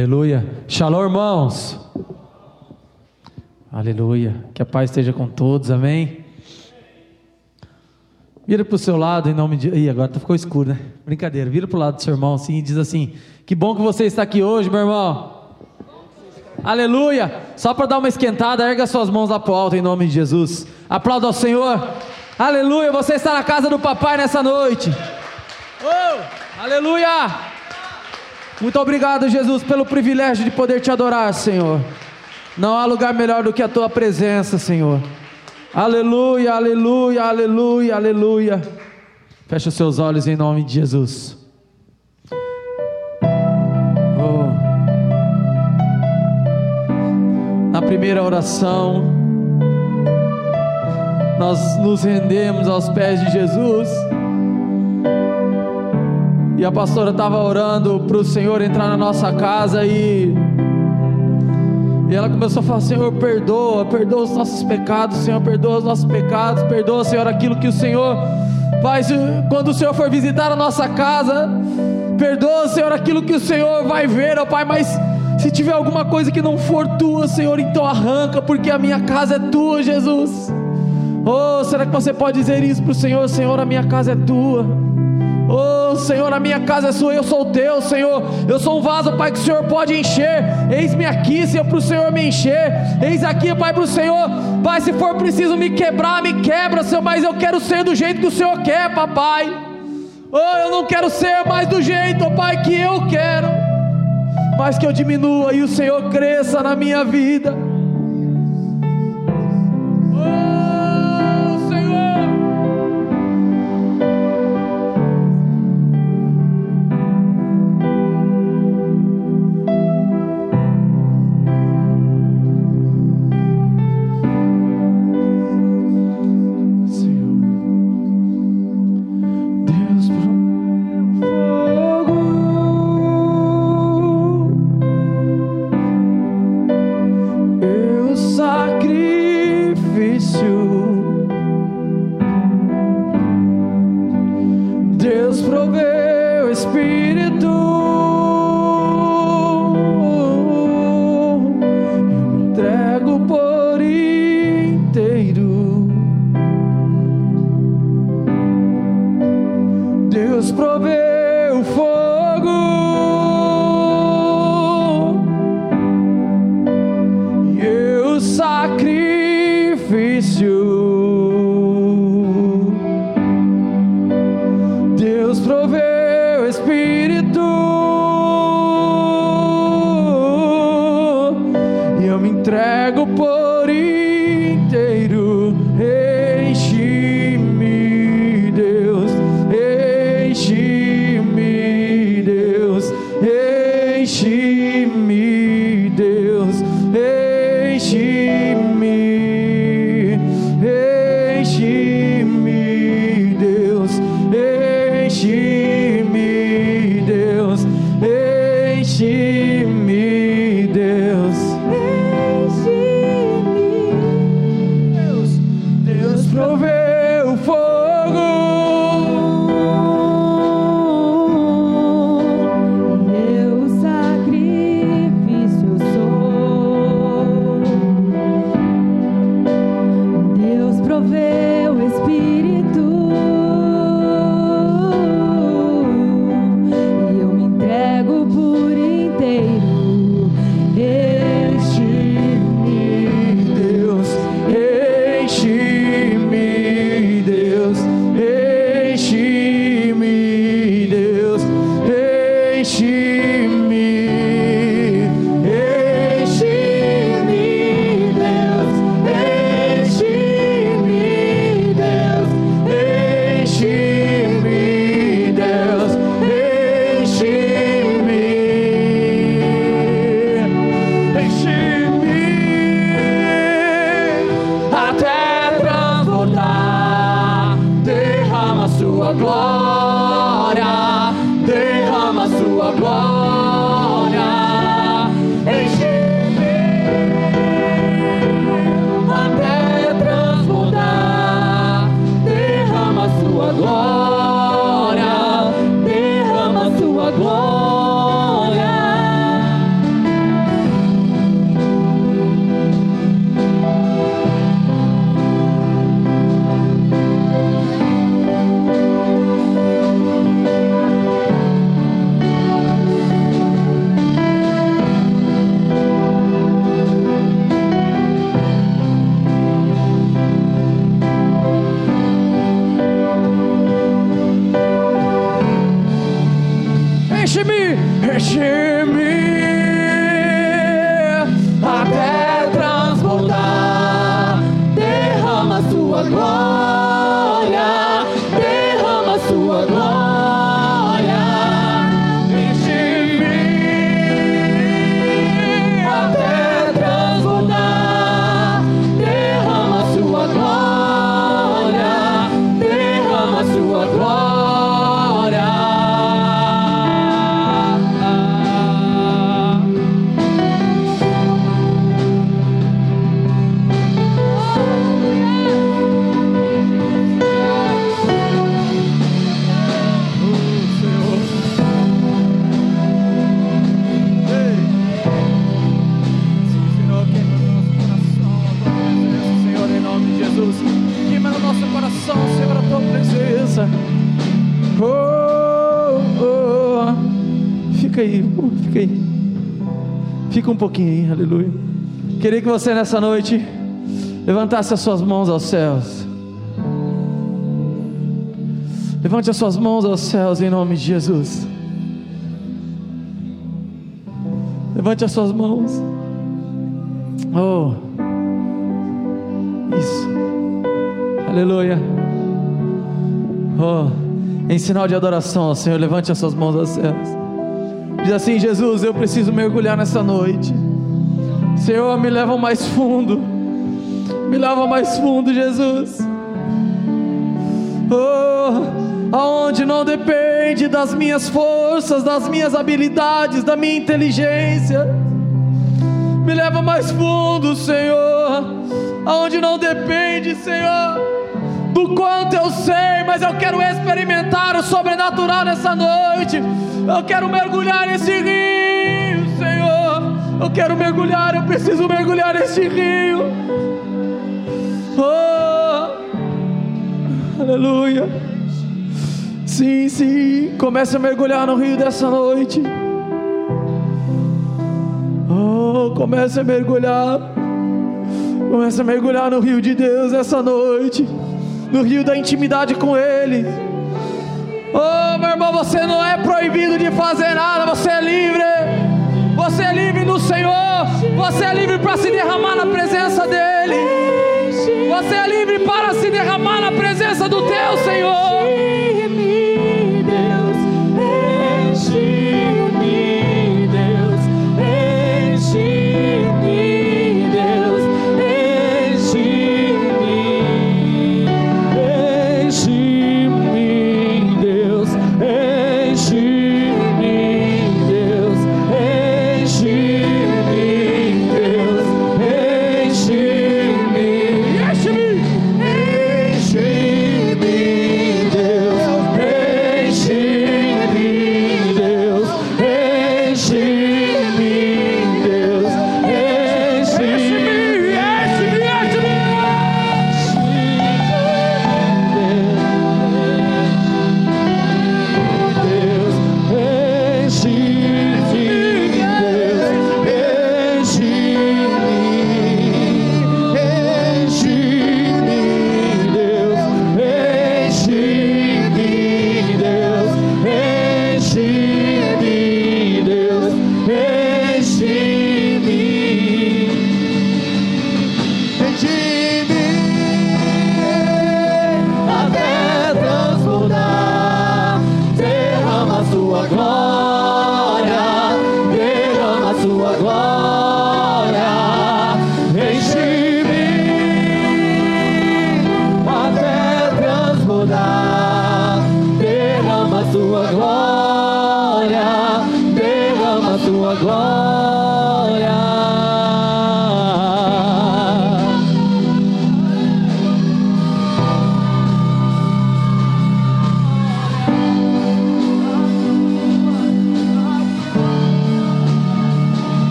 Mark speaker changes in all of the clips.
Speaker 1: Aleluia. Shalom, irmãos. Aleluia. Que a paz esteja com todos. Amém. Vira para o seu lado em nome de. Ih, agora ficou escuro, né? Brincadeira. Vira para o lado do seu irmão assim e diz assim: Que bom que você está aqui hoje, meu irmão. Aleluia. Só para dar uma esquentada, erga suas mãos lá para o alto em nome de Jesus. Aplauda ao Senhor. Aleluia. Você está na casa do papai nessa noite. Oh, aleluia. Muito obrigado, Jesus, pelo privilégio de poder te adorar, Senhor. Não há lugar melhor do que a tua presença, Senhor. Aleluia, aleluia, aleluia, aleluia. Feche os seus olhos em nome de Jesus. Oh. Na primeira oração, nós nos rendemos aos pés de Jesus. E a pastora estava orando para o Senhor entrar na nossa casa e e ela começou a falar: Senhor, perdoa, perdoa os nossos pecados, Senhor, perdoa os nossos pecados, perdoa, Senhor, aquilo que o Senhor faz quando o Senhor for visitar a nossa casa. Perdoa, Senhor, aquilo que o Senhor vai ver, ó Pai, mas se tiver alguma coisa que não for tua, Senhor, então arranca, porque a minha casa é tua, Jesus. Oh, será que você pode dizer isso para o Senhor? Senhor, a minha casa é tua. Oh Senhor, a minha casa é sua, eu sou teu, Senhor. Eu sou um vaso, Pai, que o Senhor pode encher. Eis-me aqui, Senhor, para o Senhor me encher. Eis aqui, Pai, para o Senhor. Pai, se for preciso me quebrar, me quebra, Senhor, mas eu quero ser do jeito que o Senhor quer, papai. Oh, eu não quero ser mais do jeito, oh, Pai, que eu quero. Mas que eu diminua e o Senhor cresça na minha vida.
Speaker 2: Enche-me,
Speaker 1: pouquinho aleluia. Queria que você nessa noite levantasse as suas mãos aos céus. Levante as suas mãos aos céus em nome de Jesus. Levante as suas mãos. Oh, isso. Aleluia. Oh, em sinal de adoração ao Senhor, levante as suas mãos aos céus. Diz assim: Jesus, eu preciso mergulhar nessa noite. Senhor, me leva mais fundo. Me leva mais fundo, Jesus. Oh, aonde não depende das minhas forças, das minhas habilidades, da minha inteligência. Me leva mais fundo, Senhor. Aonde não depende, Senhor, do quanto eu sei, mas eu quero experimentar o sobrenatural nessa noite. Eu quero mergulhar nesse rio, Senhor. Eu quero mergulhar, eu preciso mergulhar nesse rio. Oh, aleluia. Sim, sim. Comece a mergulhar no rio dessa noite. Oh, comece a mergulhar. Comece a mergulhar no rio de Deus essa noite. No rio da intimidade com Ele. Oh, você não é proibido de fazer nada, você é livre. Você é livre no Senhor. Você é livre para se derramar na presença dEle. Você é livre para se derramar na presença do Teu Senhor.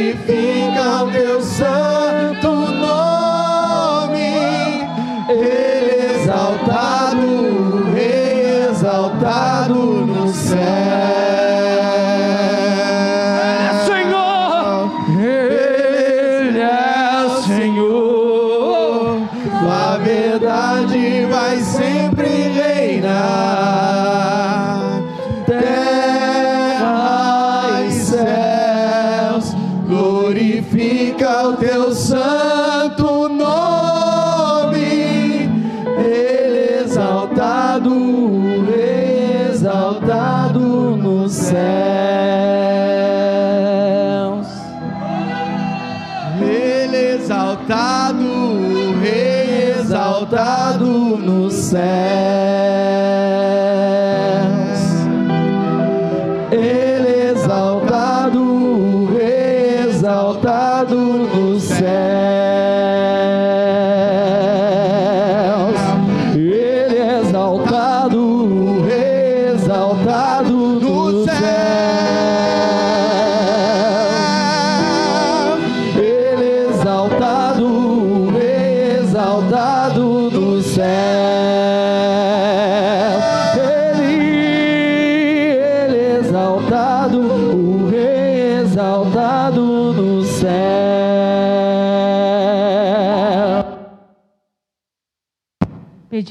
Speaker 1: feel stand.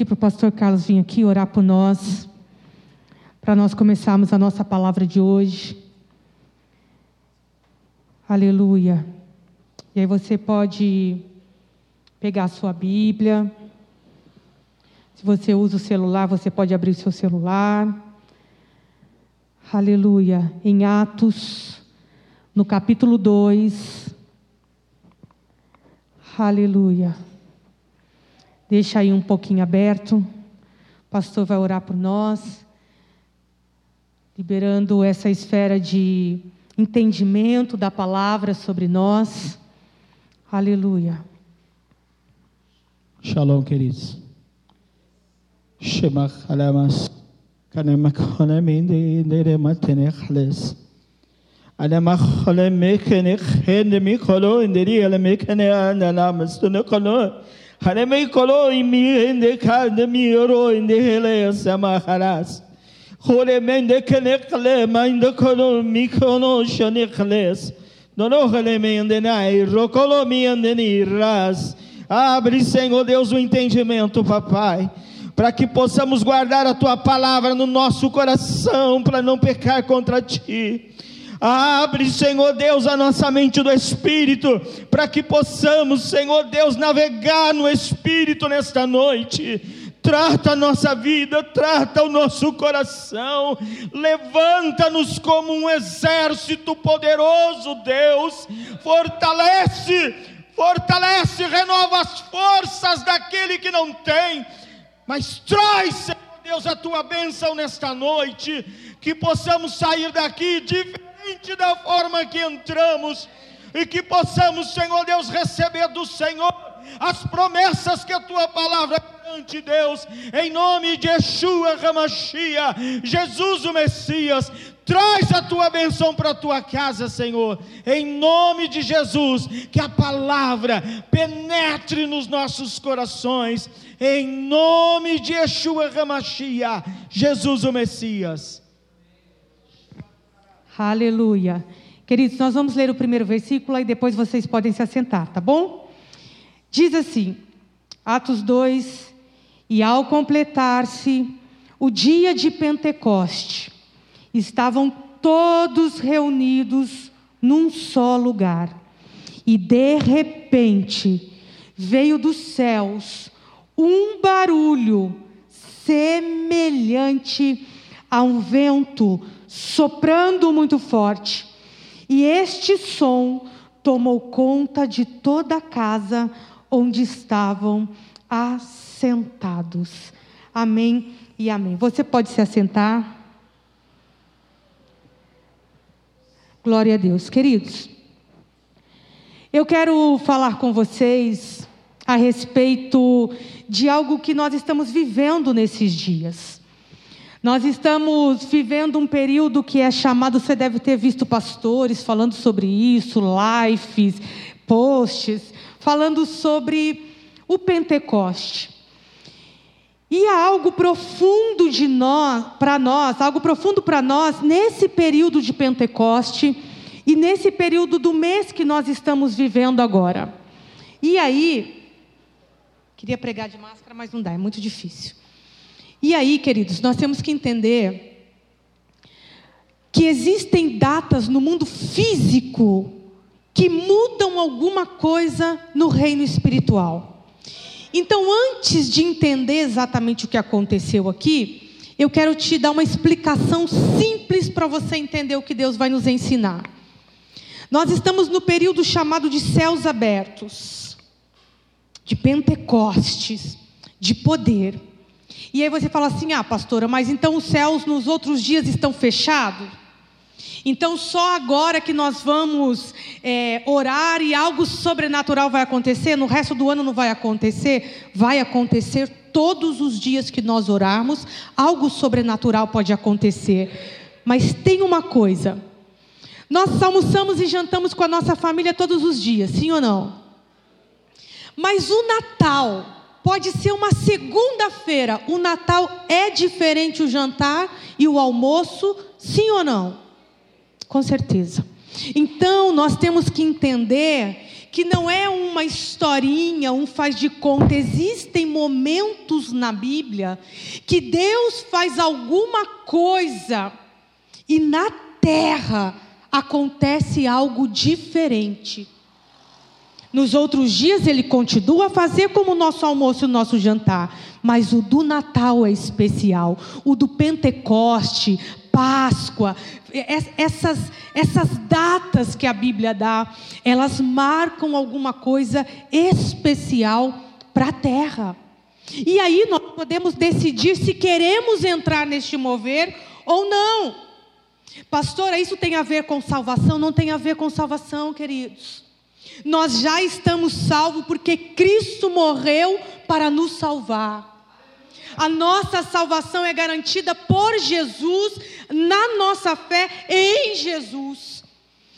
Speaker 3: Pedir para o pastor Carlos vir aqui orar por nós, para nós começarmos a nossa palavra de hoje. Aleluia. E aí você pode pegar a sua Bíblia. Se você usa o celular, você pode abrir o seu celular. Aleluia. Em Atos, no capítulo 2. Aleluia. Deixa aí um pouquinho aberto. O pastor vai orar por nós, liberando essa esfera de entendimento da palavra sobre nós. Aleluia.
Speaker 4: Shalom, queridos. Shemach alamas. كلامك خلا من دي دير ما تنخلص على ما tunekolo. Hanemei kolo imi ende kande mi oro ende hele samaharas. Horemende kenekle mande kono mi kono shanekles. Nono haleme andenai, rokolo mi andeni ras. Abre, Senhor Deus, o entendimento, papai para que possamos guardar a tua palavra no nosso coração, para não pecar contra ti. Abre, Senhor Deus, a nossa mente do Espírito, para que possamos, Senhor Deus, navegar no Espírito nesta noite. Trata a nossa vida, trata o nosso coração, levanta-nos como um exército poderoso, Deus, fortalece, fortalece, renova as forças daquele que não tem, mas traz, Senhor Deus, a tua bênção nesta noite, que possamos sair daqui diferente da forma que entramos, e que possamos, Senhor Deus, receber do Senhor as promessas que a tua palavra garante, Deus, em nome de Yeshua Ramachia, Jesus o Messias, traz a tua benção para a tua casa, Senhor, em nome de Jesus, que a palavra penetre nos nossos corações, em nome de Yeshua Ramachia, Jesus o Messias.
Speaker 3: Aleluia. Queridos, nós vamos ler o primeiro versículo e depois vocês podem se assentar, tá bom? Diz assim, Atos 2: E ao completar-se o dia de Pentecoste, estavam todos reunidos num só lugar. E de repente veio dos céus um barulho semelhante a um vento soprando muito forte. E este som tomou conta de toda a casa onde estavam assentados. Amém e amém. Você pode se assentar. Glória a Deus. Queridos, eu quero falar com vocês a respeito de algo que nós estamos vivendo nesses dias. Nós estamos vivendo um período que é chamado, você deve ter visto pastores falando sobre isso, lives, posts, falando sobre o Pentecoste. E há algo profundo de nós, para nós, algo profundo para nós nesse período de Pentecoste e nesse período do mês que nós estamos vivendo agora. E aí, queria pregar de máscara, mas não dá, é muito difícil. E aí, queridos, nós temos que entender que existem datas no mundo físico que mudam alguma coisa no reino espiritual. Então, antes de entender exatamente o que aconteceu aqui, eu quero te dar uma explicação simples para você entender o que Deus vai nos ensinar. Nós estamos no período chamado de céus abertos, de Pentecostes, de poder. E aí você fala assim: ah, pastora, mas então os céus nos outros dias estão fechados? Então, só agora que nós vamos é, orar e algo sobrenatural vai acontecer, no resto do ano não vai acontecer? Vai acontecer todos os dias que nós orarmos, algo sobrenatural pode acontecer. Mas tem uma coisa: nós almoçamos e jantamos com a nossa família todos os dias, sim ou não? Mas o Natal pode ser uma segunda-feira. O Natal é diferente o jantar e o almoço, sim ou não? Com certeza. Então, nós temos que entender que não é uma historinha, um faz de conta. Existem momentos na Bíblia que Deus faz alguma coisa e na terra acontece algo diferente. Nos outros dias ele continua a fazer como o nosso almoço e o nosso jantar, mas o do Natal é especial, o do Pentecoste, Páscoa, essas, essas datas que a Bíblia dá, elas marcam alguma coisa especial para a terra. E aí nós podemos decidir se queremos entrar neste mover ou não. Pastora, isso tem a ver com salvação? Não tem a ver com salvação, queridos. Nós já estamos salvos porque Cristo morreu para nos salvar. A nossa salvação é garantida por Jesus, na nossa fé em Jesus.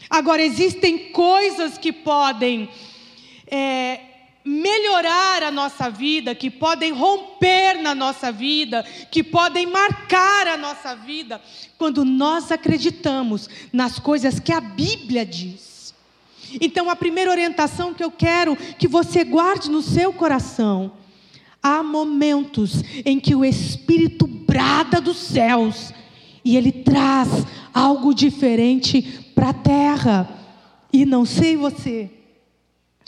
Speaker 3: Agora, existem coisas que podem é, melhorar a nossa vida, que podem romper na nossa vida, que podem marcar a nossa vida, quando nós acreditamos nas coisas que a Bíblia diz. Então, a primeira orientação que eu quero que você guarde no seu coração Há momentos em que o Espírito brada dos céus e ele traz algo diferente para a terra. E não sei você,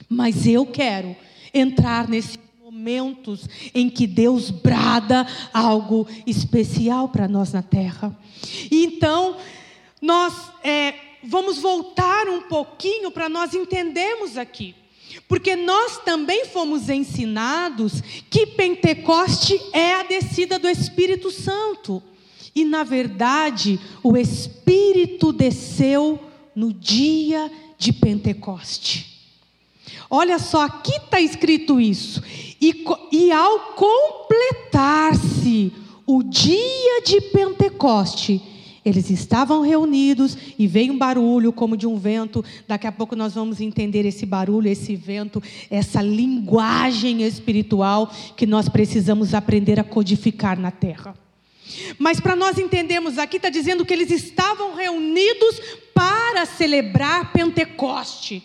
Speaker 3: mas eu quero entrar nesse momentos em que Deus brada algo especial para nós na terra. E então, nós é, vamos voltar um pouquinho para nós entendermos aqui. Porque nós também fomos ensinados que Pentecoste é a descida do Espírito Santo. E, na verdade, o Espírito desceu no dia de Pentecoste. Olha só, aqui está escrito isso. E, e ao completar-se o dia de Pentecoste, eles estavam reunidos e veio um barulho como de um vento. Daqui a pouco nós vamos entender esse barulho, esse vento, essa linguagem espiritual que nós precisamos aprender a codificar na terra. Mas para nós entendermos aqui, está dizendo que eles estavam reunidos para celebrar Pentecoste.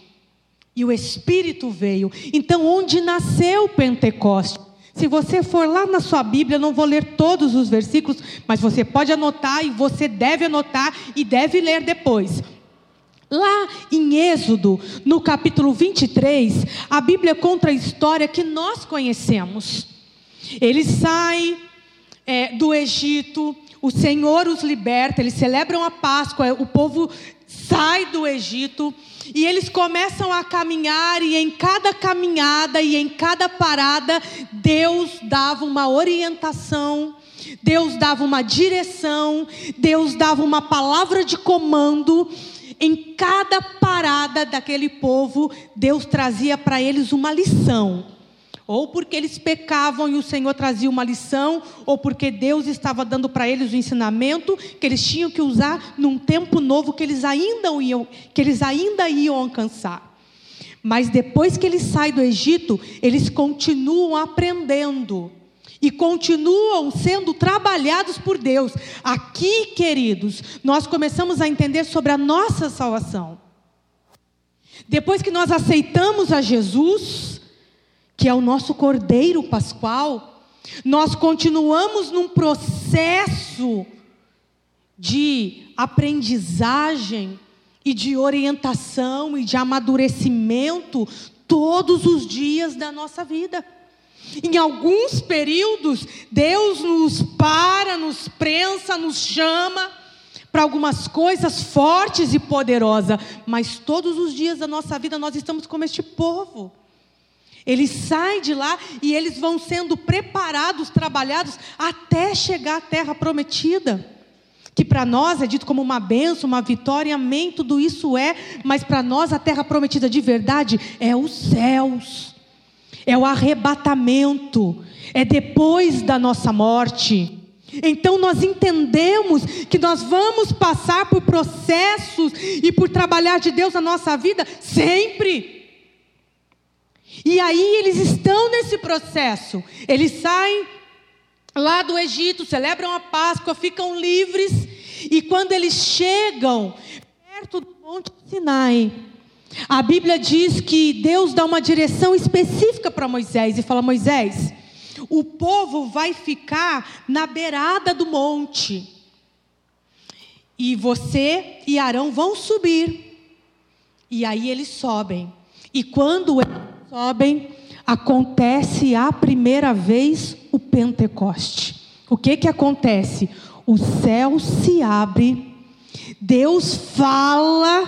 Speaker 3: E o Espírito veio. Então, onde nasceu Pentecoste? Se você for lá na sua Bíblia, não vou ler todos os versículos, mas você pode anotar e você deve anotar e deve ler depois. Lá em Êxodo, no capítulo 23, a Bíblia conta a história que nós conhecemos. Eles saem é, do Egito, o Senhor os liberta, eles celebram a Páscoa, o povo sai do Egito e eles começam a caminhar, e em cada caminhada e em cada parada, Deus dava uma orientação, Deus dava uma direção, Deus dava uma palavra de comando. Em cada parada daquele povo, Deus trazia para eles uma lição ou porque eles pecavam e o Senhor trazia uma lição, ou porque Deus estava dando para eles o ensinamento que eles tinham que usar num tempo novo que eles ainda iam, que eles ainda iam alcançar. Mas depois que eles saem do Egito, eles continuam aprendendo e continuam sendo trabalhados por Deus. Aqui, queridos, nós começamos a entender sobre a nossa salvação. Depois que nós aceitamos a Jesus, que é o nosso Cordeiro Pascual, nós continuamos num processo de aprendizagem e de orientação e de amadurecimento todos os dias da nossa vida. Em alguns períodos, Deus nos para, nos prensa, nos chama para algumas coisas fortes e poderosas, mas todos os dias da nossa vida nós estamos como este povo. Eles saem de lá e eles vão sendo preparados, trabalhados até chegar à terra prometida. Que para nós é dito como uma benção, uma vitória, amém, tudo isso é, mas para nós a terra prometida de verdade é os céus, é o arrebatamento, é depois da nossa morte. Então nós entendemos que nós vamos passar por processos e por trabalhar de Deus na nossa vida sempre. E aí eles estão nesse processo. Eles saem lá do Egito, celebram a Páscoa, ficam livres. E quando eles chegam perto do Monte Sinai, a Bíblia diz que Deus dá uma direção específica para Moisés e fala: Moisés, o povo vai ficar na beirada do monte. E você e Arão vão subir. E aí eles sobem. E quando eles sobem, acontece a primeira vez o Pentecoste. O que que acontece? O céu se abre, Deus fala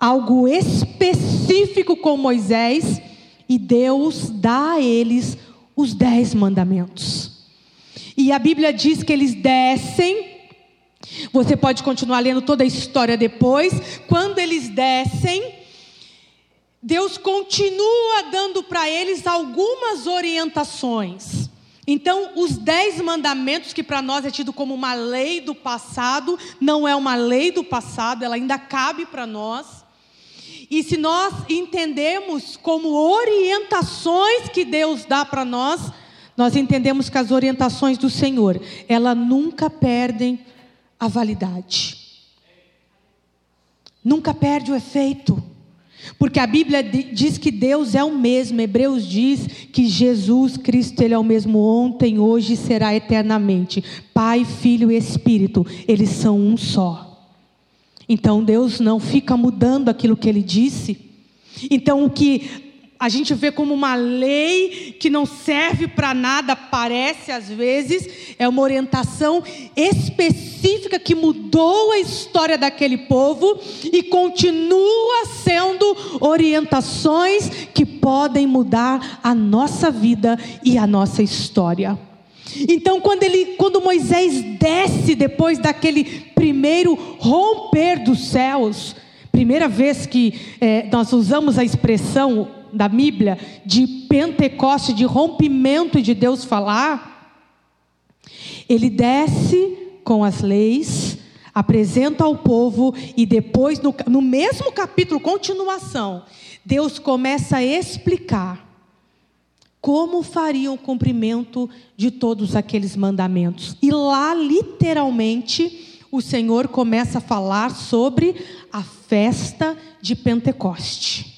Speaker 3: algo específico com Moisés e Deus dá a eles os dez mandamentos. E a Bíblia diz que eles descem. Você pode continuar lendo toda a história depois. Quando eles descem, Deus continua dando para eles algumas orientações. Então, os dez mandamentos, que para nós é tido como uma lei do passado, não é uma lei do passado, ela ainda cabe para nós. E se nós entendemos como orientações que Deus dá para nós, nós entendemos que as orientações do Senhor, elas nunca perdem a validade. Nunca perde o efeito. Porque a Bíblia diz que Deus é o mesmo. Hebreus diz que Jesus Cristo ele é o mesmo ontem, hoje e será eternamente. Pai, Filho e Espírito, eles são um só. Então Deus não fica mudando aquilo que ele disse. Então o que a gente vê como uma lei que não serve para nada, parece às vezes, é uma orientação específica que mudou a história daquele povo e continua sendo orientações que podem mudar a nossa vida e a nossa história. Então, quando, ele, quando Moisés desce depois daquele primeiro romper dos céus, primeira vez que é, nós usamos a expressão da Bíblia de Pentecoste, de rompimento de Deus falar, ele desce com as leis, apresenta ao povo e depois, no, no mesmo capítulo, continuação, Deus começa a explicar como faria o cumprimento de todos aqueles mandamentos. E lá, literalmente, o Senhor começa a falar sobre a festa de Pentecoste.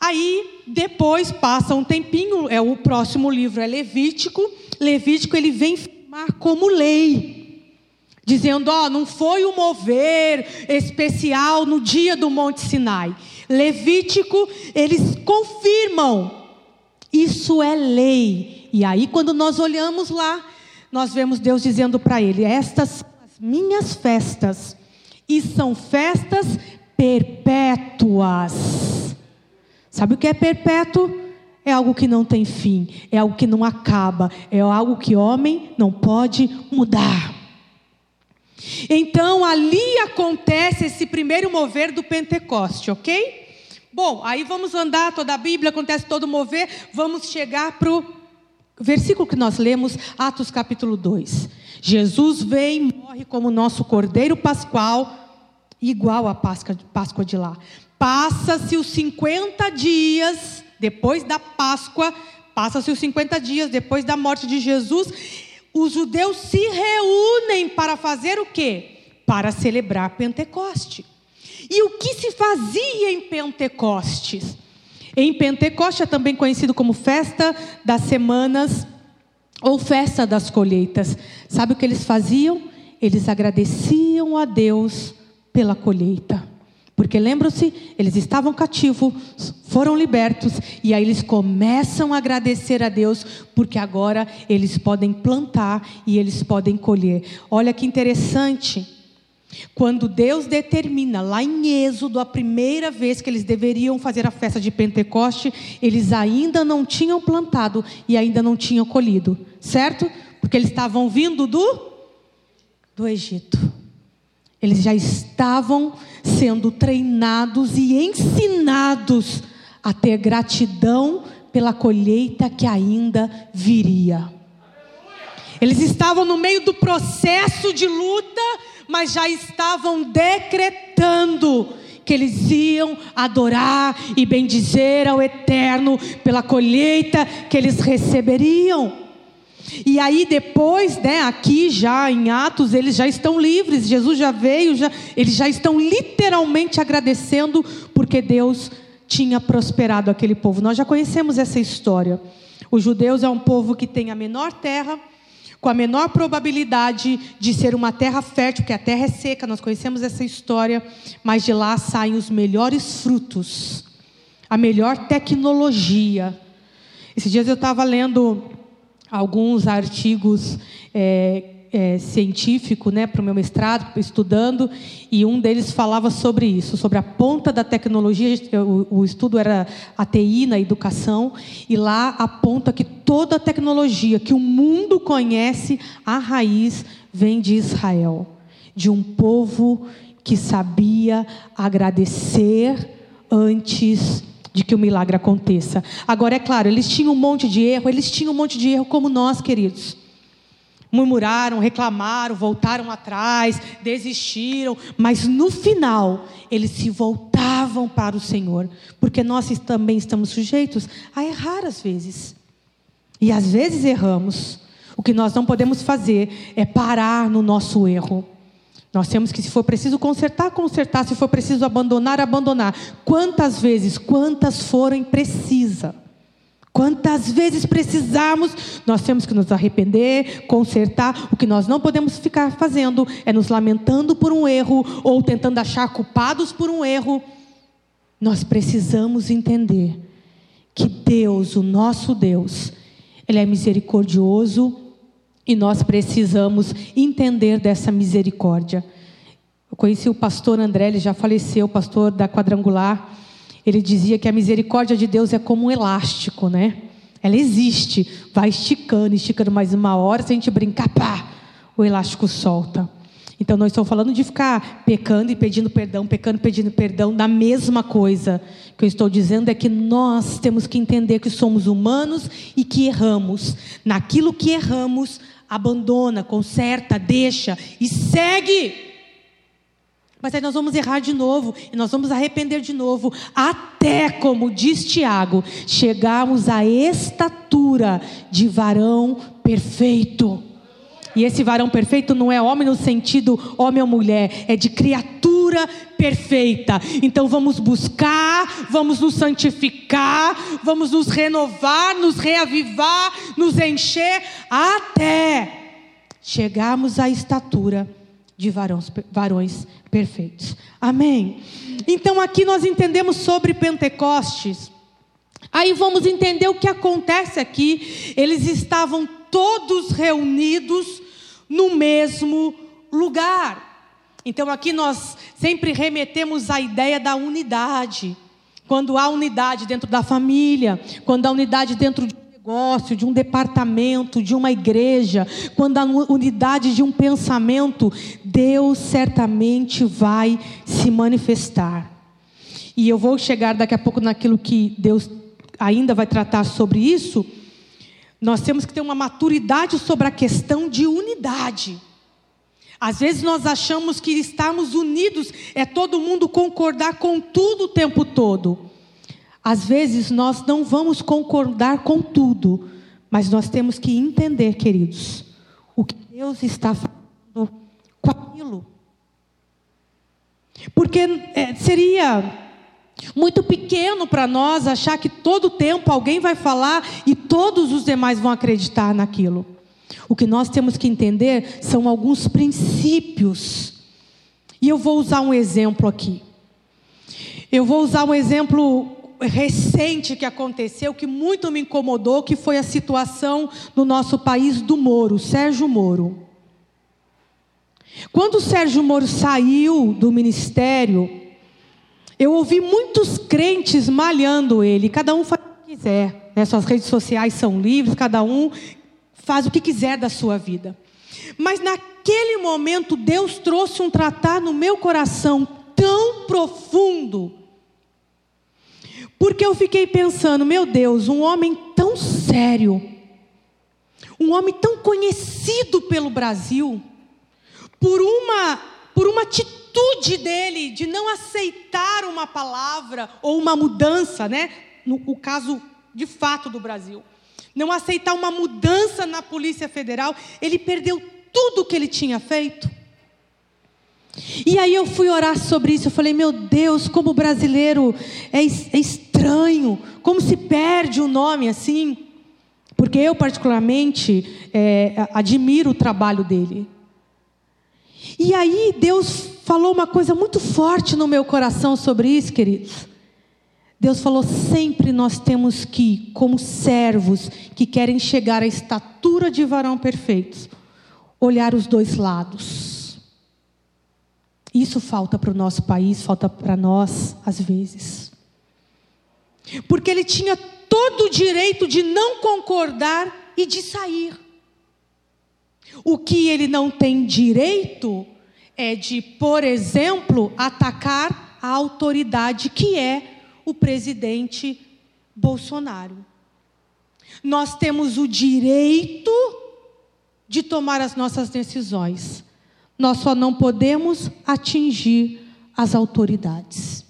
Speaker 3: Aí, depois, passa um tempinho, é o próximo livro é Levítico. Levítico ele vem firmar como lei, dizendo: ó, não foi o mover especial no dia do Monte Sinai. Levítico, eles confirmam, isso é lei. E aí, quando nós olhamos lá, nós vemos Deus dizendo para ele: estas são as minhas festas, e são festas perpétuas. Sabe o que é perpétuo? É algo que não tem fim, é algo que não acaba, é algo que homem não pode mudar. Então ali acontece esse primeiro mover do Pentecoste, ok? Bom, aí vamos andar toda a Bíblia, acontece todo mover, vamos chegar para o versículo que nós lemos, Atos capítulo 2. Jesus vem e morre como nosso cordeiro pascual, igual à Páscoa de lá. Passa-se os 50 dias depois da Páscoa, passa-se os 50 dias depois da morte de Jesus, os judeus se reúnem para fazer o quê? Para celebrar Pentecoste. E o que se fazia em Pentecostes? Em Pentecoste é também conhecido como festa das semanas ou festa das colheitas. Sabe o que eles faziam? Eles agradeciam a Deus pela colheita. Porque lembram-se, eles estavam cativos, foram libertos, e aí eles começam a agradecer a Deus, porque agora eles podem plantar e eles podem colher. Olha que interessante. Quando Deus determina, lá em Êxodo, a primeira vez que eles deveriam fazer a festa de Pentecoste, eles ainda não tinham plantado e ainda não tinham colhido, certo? Porque eles estavam vindo do, do Egito. Eles já estavam sendo treinados e ensinados a ter gratidão pela colheita que ainda viria. Eles estavam no meio do processo de luta, mas já estavam decretando que eles iam adorar e bendizer ao Eterno pela colheita que eles receberiam. E aí depois, né, aqui já em Atos, eles já estão livres, Jesus já veio, já, eles já estão literalmente agradecendo porque Deus tinha prosperado aquele povo. Nós já conhecemos essa história. Os judeus é um povo que tem a menor terra, com a menor probabilidade de ser uma terra fértil, porque a terra é seca, nós conhecemos essa história, mas de lá saem os melhores frutos, a melhor tecnologia. Esses dias eu estava lendo alguns artigos é, é, científicos né, para o meu mestrado, estudando, e um deles falava sobre isso, sobre a ponta da tecnologia. O, o estudo era a TI na educação, e lá aponta que toda a tecnologia que o mundo conhece, a raiz vem de Israel, de um povo que sabia agradecer antes de que o milagre aconteça. Agora, é claro, eles tinham um monte de erro, eles tinham um monte de erro como nós, queridos. Murmuraram, reclamaram, voltaram atrás, desistiram, mas no final eles se voltavam para o Senhor, porque nós também estamos sujeitos a errar às vezes. E às vezes erramos. O que nós não podemos fazer é parar no nosso erro. Nós temos que, se for preciso consertar, consertar, se for preciso abandonar, abandonar. Quantas vezes, quantas forem precisa. Quantas vezes precisarmos, nós temos que nos arrepender, consertar. O que nós não podemos ficar fazendo é nos lamentando por um erro ou tentando achar culpados por um erro. nós precisamos entender que Deus, o nosso Deus, Ele é misericordioso e nós precisamos entender dessa misericórdia. Eu conheci o pastor André, ele já faleceu, o pastor da quadrangular. Ele dizia que a misericórdia de Deus é como um elástico, né? Ela existe, vai esticando, esticando mais uma hora, se a gente brincar, pá, o elástico solta. Então, nós estamos falando de ficar pecando e pedindo perdão, pecando e pedindo perdão, da mesma coisa. O que eu estou dizendo é que nós temos que entender que somos humanos e que erramos. Naquilo que erramos, abandona, conserta, deixa e segue. Mas aí nós vamos errar de novo e nós vamos arrepender de novo, até, como diz Tiago, chegarmos à estatura de varão perfeito. E esse varão perfeito não é homem no sentido homem ou mulher, é de criatura perfeita. Então vamos buscar, vamos nos santificar, vamos nos renovar, nos reavivar, nos encher até chegarmos à estatura de varões, varões perfeitos. Amém. Então aqui nós entendemos sobre Pentecostes. Aí vamos entender o que acontece aqui. Eles estavam todos reunidos no mesmo lugar. Então aqui nós sempre remetemos à ideia da unidade. Quando há unidade dentro da família, quando há unidade dentro de um negócio, de um departamento, de uma igreja, quando há unidade de um pensamento, Deus certamente vai se manifestar. E eu vou chegar daqui a pouco naquilo que Deus ainda vai tratar sobre isso nós temos que ter uma maturidade sobre a questão de unidade. Às vezes nós achamos que estarmos unidos é todo mundo concordar com tudo o tempo todo. Às vezes nós não vamos concordar com tudo, mas nós temos que entender, queridos, o que Deus está fazendo com aquilo. Porque é, seria muito pequeno para nós achar que todo tempo alguém vai falar e todos os demais vão acreditar naquilo. O que nós temos que entender são alguns princípios. E eu vou usar um exemplo aqui. Eu vou usar um exemplo recente que aconteceu, que muito me incomodou, que foi a situação no nosso país do Moro, Sérgio Moro. Quando o Sérgio Moro saiu do ministério, eu ouvi muitos crentes malhando ele, cada um faz o que quiser. Né? Suas redes sociais são livres, cada um faz o que quiser da sua vida. Mas naquele momento, Deus trouxe um tratar no meu coração tão profundo. Porque eu fiquei pensando, meu Deus, um homem tão sério, um homem tão conhecido pelo Brasil, por uma, por uma atitude atitude dele de não aceitar uma palavra ou uma mudança, né? No o caso de fato do Brasil. Não aceitar uma mudança na Polícia Federal, ele perdeu tudo o que ele tinha feito. E aí eu fui orar sobre isso, eu falei, meu Deus, como brasileiro é, é estranho, como se perde o nome assim. Porque eu, particularmente, é, admiro o trabalho dele. E aí Deus falou uma coisa muito forte no meu coração sobre isso, queridos. Deus falou: sempre nós temos que, como servos que querem chegar à estatura de varão perfeito, olhar os dois lados. Isso falta para o nosso país, falta para nós, às vezes. Porque ele tinha todo o direito de não concordar e de sair. O que ele não tem direito é de, por exemplo, atacar a autoridade que é o presidente Bolsonaro. Nós temos o direito de tomar as nossas decisões. Nós só não podemos atingir as autoridades.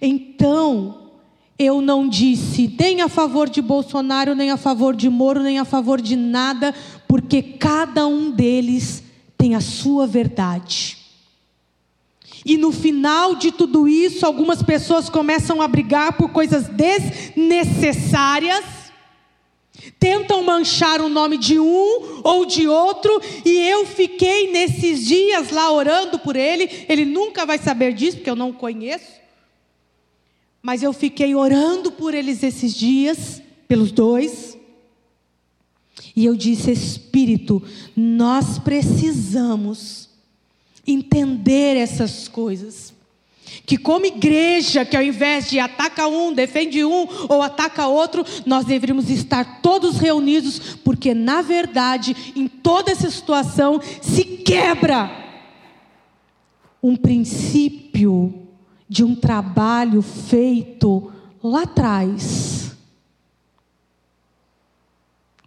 Speaker 3: Então, eu não disse nem a favor de Bolsonaro, nem a favor de Moro, nem a favor de nada, porque cada um deles tem a sua verdade. E no final de tudo isso, algumas pessoas começam a brigar por coisas desnecessárias, tentam manchar o nome de um ou de outro, e eu fiquei nesses dias lá orando por ele, ele nunca vai saber disso, porque eu não conheço. Mas eu fiquei orando por eles esses dias, pelos dois. E eu disse: Espírito, nós precisamos entender essas coisas. Que como igreja, que ao invés de ataca um, defende um ou ataca outro, nós deveríamos estar todos reunidos, porque na verdade, em toda essa situação se quebra um princípio de um trabalho feito lá atrás.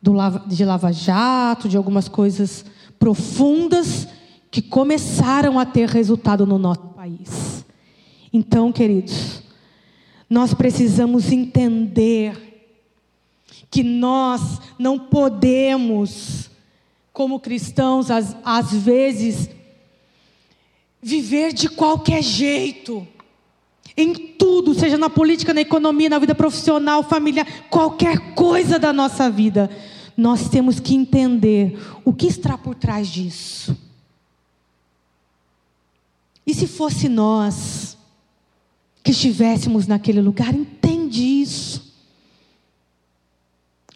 Speaker 3: Do, de Lava Jato, de algumas coisas profundas que começaram a ter resultado no nosso país. Então, queridos, nós precisamos entender que nós não podemos, como cristãos, às, às vezes, viver de qualquer jeito. Em tudo, seja na política, na economia, na vida profissional, familiar, qualquer coisa da nossa vida, nós temos que entender o que está por trás disso. E se fosse nós, que estivéssemos naquele lugar. Entende isso.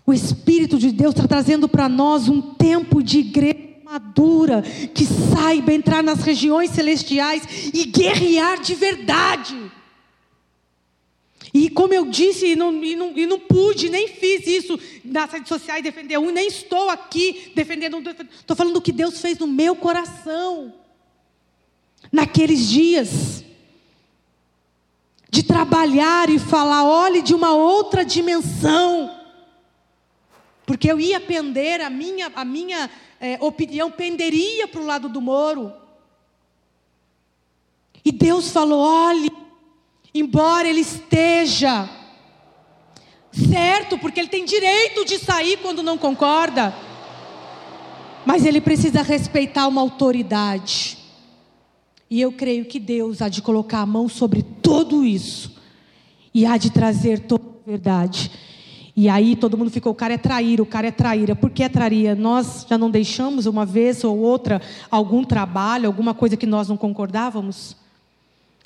Speaker 3: O Espírito de Deus está trazendo para nós um tempo de igreja madura, que saiba entrar nas regiões celestiais e guerrear de verdade. E como eu disse, e não, e, não, e não, pude, nem fiz isso nas redes sociais defender um, nem estou aqui defendendo um. Estou falando do que Deus fez no meu coração. Naqueles dias de trabalhar e falar, olhe de uma outra dimensão. Porque eu ia pender, a minha, a minha é, opinião penderia para o lado do Moro. E Deus falou: olhe, embora ele esteja certo, porque ele tem direito de sair quando não concorda, mas ele precisa respeitar uma autoridade. E eu creio que Deus há de colocar a mão sobre tudo isso e há de trazer toda a verdade. E aí todo mundo ficou, o cara é traíra, o cara é traíra. Por que é traíra? Nós já não deixamos uma vez ou outra algum trabalho, alguma coisa que nós não concordávamos?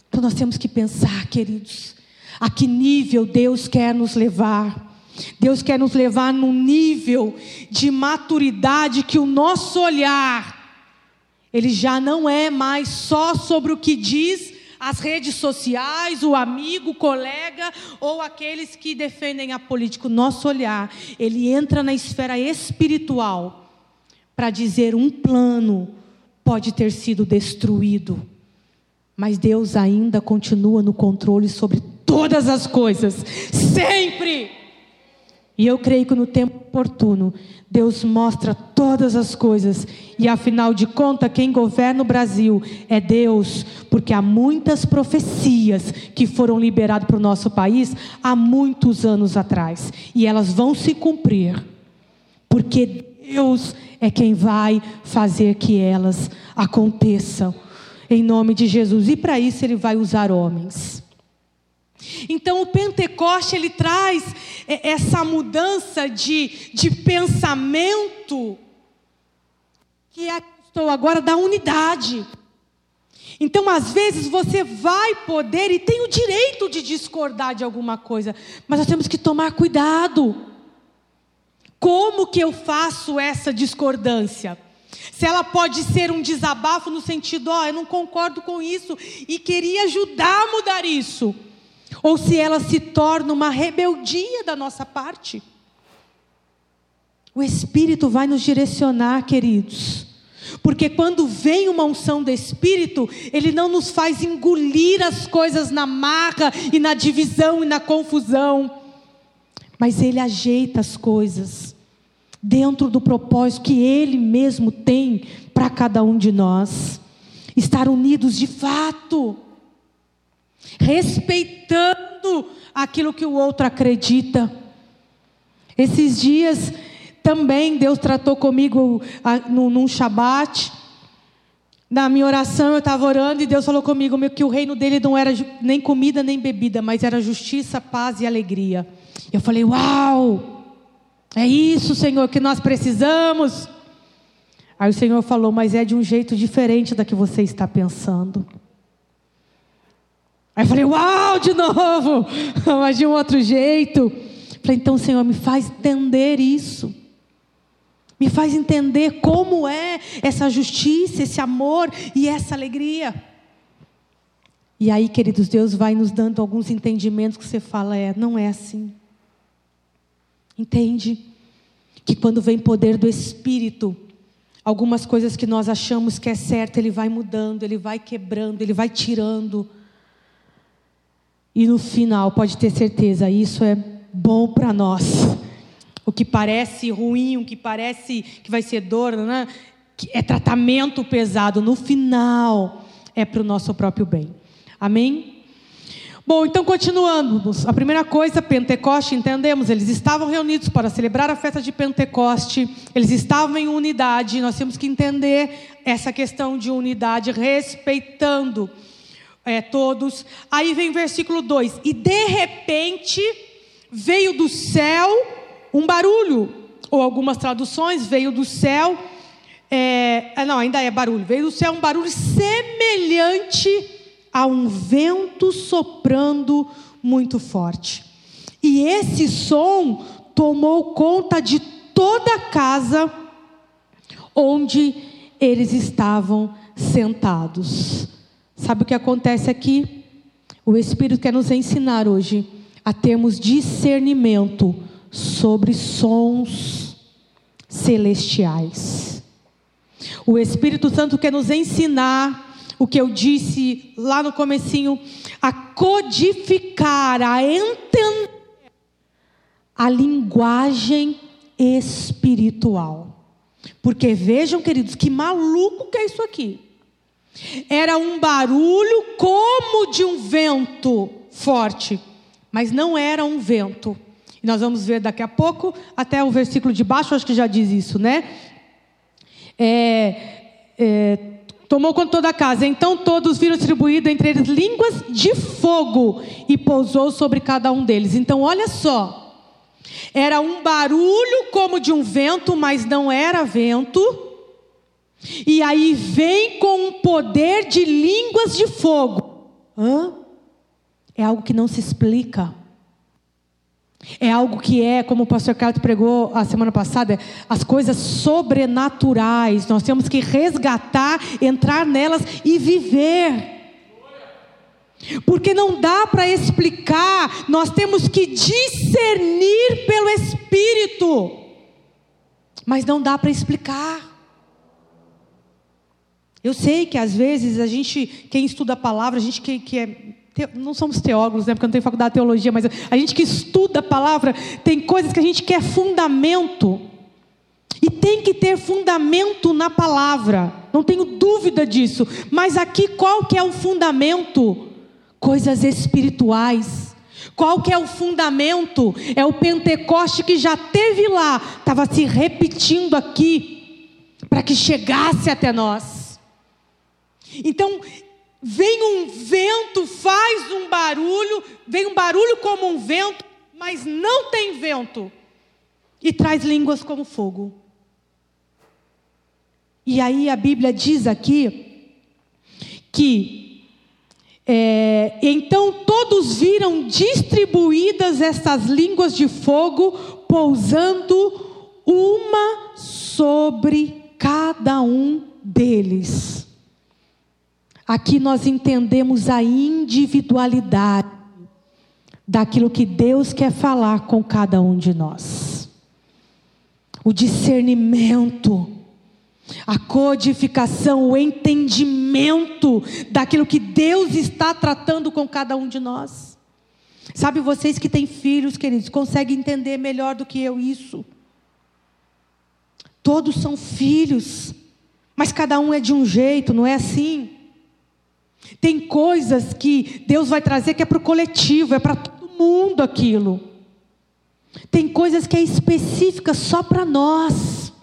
Speaker 3: Então nós temos que pensar, queridos, a que nível Deus quer nos levar. Deus quer nos levar num nível de maturidade que o nosso olhar ele já não é mais só sobre o que diz as redes sociais, o amigo, o colega ou aqueles que defendem a política. O nosso olhar, ele entra na esfera espiritual para dizer um plano pode ter sido destruído, mas Deus ainda continua no controle sobre todas as coisas, sempre. E eu creio que no tempo oportuno, Deus mostra todas as coisas. E afinal de contas, quem governa o Brasil é Deus, porque há muitas profecias que foram liberadas para o nosso país há muitos anos atrás. E elas vão se cumprir, porque Deus é quem vai fazer que elas aconteçam. Em nome de Jesus. E para isso ele vai usar homens. Então o Pentecoste ele traz é, essa mudança de, de pensamento que é estou agora da unidade. Então, às vezes, você vai poder e tem o direito de discordar de alguma coisa, mas nós temos que tomar cuidado. Como que eu faço essa discordância? Se ela pode ser um desabafo no sentido, ó, oh, eu não concordo com isso e queria ajudar a mudar isso ou se ela se torna uma rebeldia da nossa parte. O Espírito vai nos direcionar, queridos. Porque quando vem uma unção do Espírito, ele não nos faz engolir as coisas na marra e na divisão e na confusão, mas ele ajeita as coisas dentro do propósito que ele mesmo tem para cada um de nós. Estar unidos de fato respeitando aquilo que o outro acredita. Esses dias também Deus tratou comigo num Shabat. Na minha oração eu estava orando e Deus falou comigo que o reino dele não era nem comida nem bebida, mas era justiça, paz e alegria. Eu falei, uau! É isso, Senhor, que nós precisamos. Aí o Senhor falou, mas é de um jeito diferente da que você está pensando. Aí eu falei, uau, de novo, mas de um outro jeito. Falei, então, Senhor, me faz entender isso. Me faz entender como é essa justiça, esse amor e essa alegria. E aí, queridos, Deus vai nos dando alguns entendimentos que você fala, é, não é assim. Entende? Que quando vem poder do Espírito, algumas coisas que nós achamos que é certo, Ele vai mudando, Ele vai quebrando, Ele vai tirando. E no final, pode ter certeza, isso é bom para nós. O que parece ruim, o que parece que vai ser dor, né? é tratamento pesado, no final é para o nosso próprio bem. Amém? Bom, então continuando. A primeira coisa, Pentecoste, entendemos, eles estavam reunidos para celebrar a festa de Pentecoste, eles estavam em unidade, nós temos que entender essa questão de unidade, respeitando é, todos. Aí vem versículo 2: E de repente veio do céu um barulho, ou algumas traduções, veio do céu, é, é não, ainda é barulho, veio do céu um barulho semelhante a um vento soprando muito forte. E esse som tomou conta de toda a casa onde eles estavam sentados. Sabe o que acontece aqui? O Espírito quer nos ensinar hoje a termos discernimento sobre sons celestiais. O Espírito Santo quer nos ensinar o que eu disse lá no comecinho, a codificar, a entender a linguagem espiritual. Porque vejam, queridos, que maluco que é isso aqui. Era um barulho como de um vento forte, mas não era um vento. E nós vamos ver daqui a pouco, até o versículo de baixo, acho que já diz isso, né? É, é, Tomou conta toda a casa. Então todos viram distribuído entre eles línguas de fogo e pousou sobre cada um deles. Então olha só. Era um barulho como de um vento, mas não era vento. E aí vem com um poder de línguas de fogo. Hã? É algo que não se explica. É algo que é, como o pastor Carlos pregou a semana passada, as coisas sobrenaturais. Nós temos que resgatar, entrar nelas e viver. Porque não dá para explicar, nós temos que discernir pelo Espírito. Mas não dá para explicar. Eu sei que às vezes a gente, quem estuda a palavra, a gente que, que é não somos teólogos, né, porque eu não tenho faculdade de teologia, mas a gente que estuda a palavra, tem coisas que a gente quer fundamento. E tem que ter fundamento na palavra, não tenho dúvida disso. Mas aqui qual que é o fundamento? Coisas espirituais. Qual que é o fundamento? É o Pentecoste que já teve lá, estava se repetindo aqui, para que chegasse até nós. Então, vem um vento, faz um barulho, vem um barulho como um vento, mas não tem vento, e traz línguas como fogo. E aí a Bíblia diz aqui que é, então todos viram distribuídas estas línguas de fogo, pousando uma sobre cada um deles. Aqui nós entendemos a individualidade daquilo que Deus quer falar com cada um de nós. O discernimento, a codificação, o entendimento daquilo que Deus está tratando com cada um de nós. Sabe, vocês que têm filhos, queridos, conseguem entender melhor do que eu isso. Todos são filhos, mas cada um é de um jeito, não é assim? Tem coisas que Deus vai trazer que é para o coletivo, é para todo mundo aquilo. Tem coisas que é específica só para nós.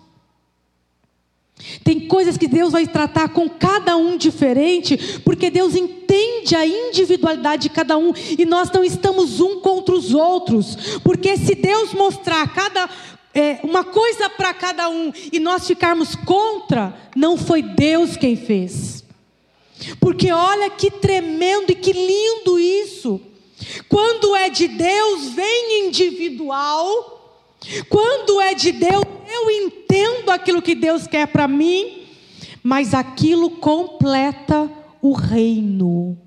Speaker 3: Tem coisas que Deus vai tratar com cada um diferente, porque Deus entende a individualidade de cada um e nós não estamos um contra os outros. Porque se Deus mostrar cada é, uma coisa para cada um e nós ficarmos contra, não foi Deus quem fez. Porque olha que tremendo e que lindo isso. Quando é de Deus, vem individual. Quando é de Deus, eu entendo aquilo que Deus quer para mim, mas aquilo completa o reino.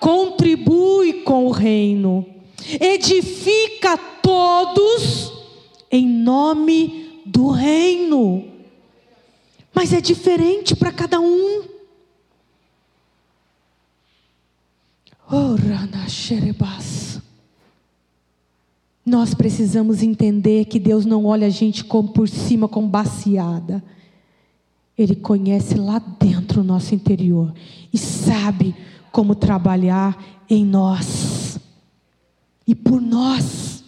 Speaker 3: Contribui com o reino. Edifica todos em nome do reino. Mas é diferente para cada um. Nós precisamos entender que Deus não olha a gente como por cima, como baseada. Ele conhece lá dentro o nosso interior e sabe como trabalhar em nós e por nós.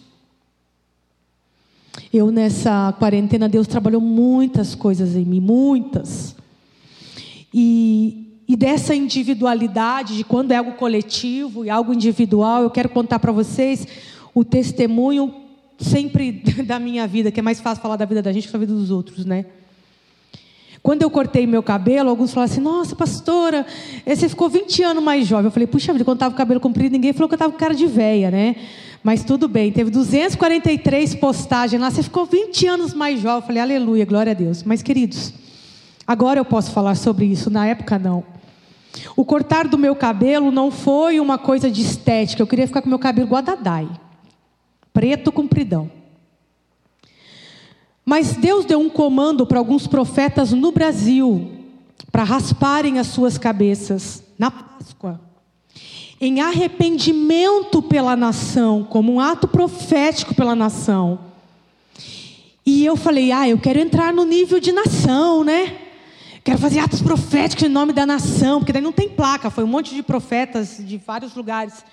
Speaker 3: Eu nessa quarentena Deus trabalhou muitas coisas em mim, muitas. E e dessa individualidade, de quando é algo coletivo e algo individual, eu quero contar para vocês o testemunho sempre da minha vida, que é mais fácil falar da vida da gente que da vida dos outros, né? Quando eu cortei meu cabelo, alguns falaram assim: Nossa, pastora, você ficou 20 anos mais jovem. Eu falei: Puxa vida, quando estava o cabelo comprido, ninguém falou que eu estava com cara de véia, né? Mas tudo bem, teve 243 postagens lá, você ficou 20 anos mais jovem. Eu falei: Aleluia, glória a Deus. Mas, queridos, agora eu posso falar sobre isso, na época não. O cortar do meu cabelo não foi uma coisa de estética. Eu queria ficar com meu cabelo igual a Dadai. Preto compridão. Mas Deus deu um comando para alguns profetas no Brasil para rasparem as suas cabeças na Páscoa. Em arrependimento pela nação, como um ato profético pela nação. E eu falei: "Ah, eu quero entrar no nível de nação, né?" Quero fazer atos proféticos em nome da nação, porque daí não tem placa, foi um monte de profetas de vários lugares.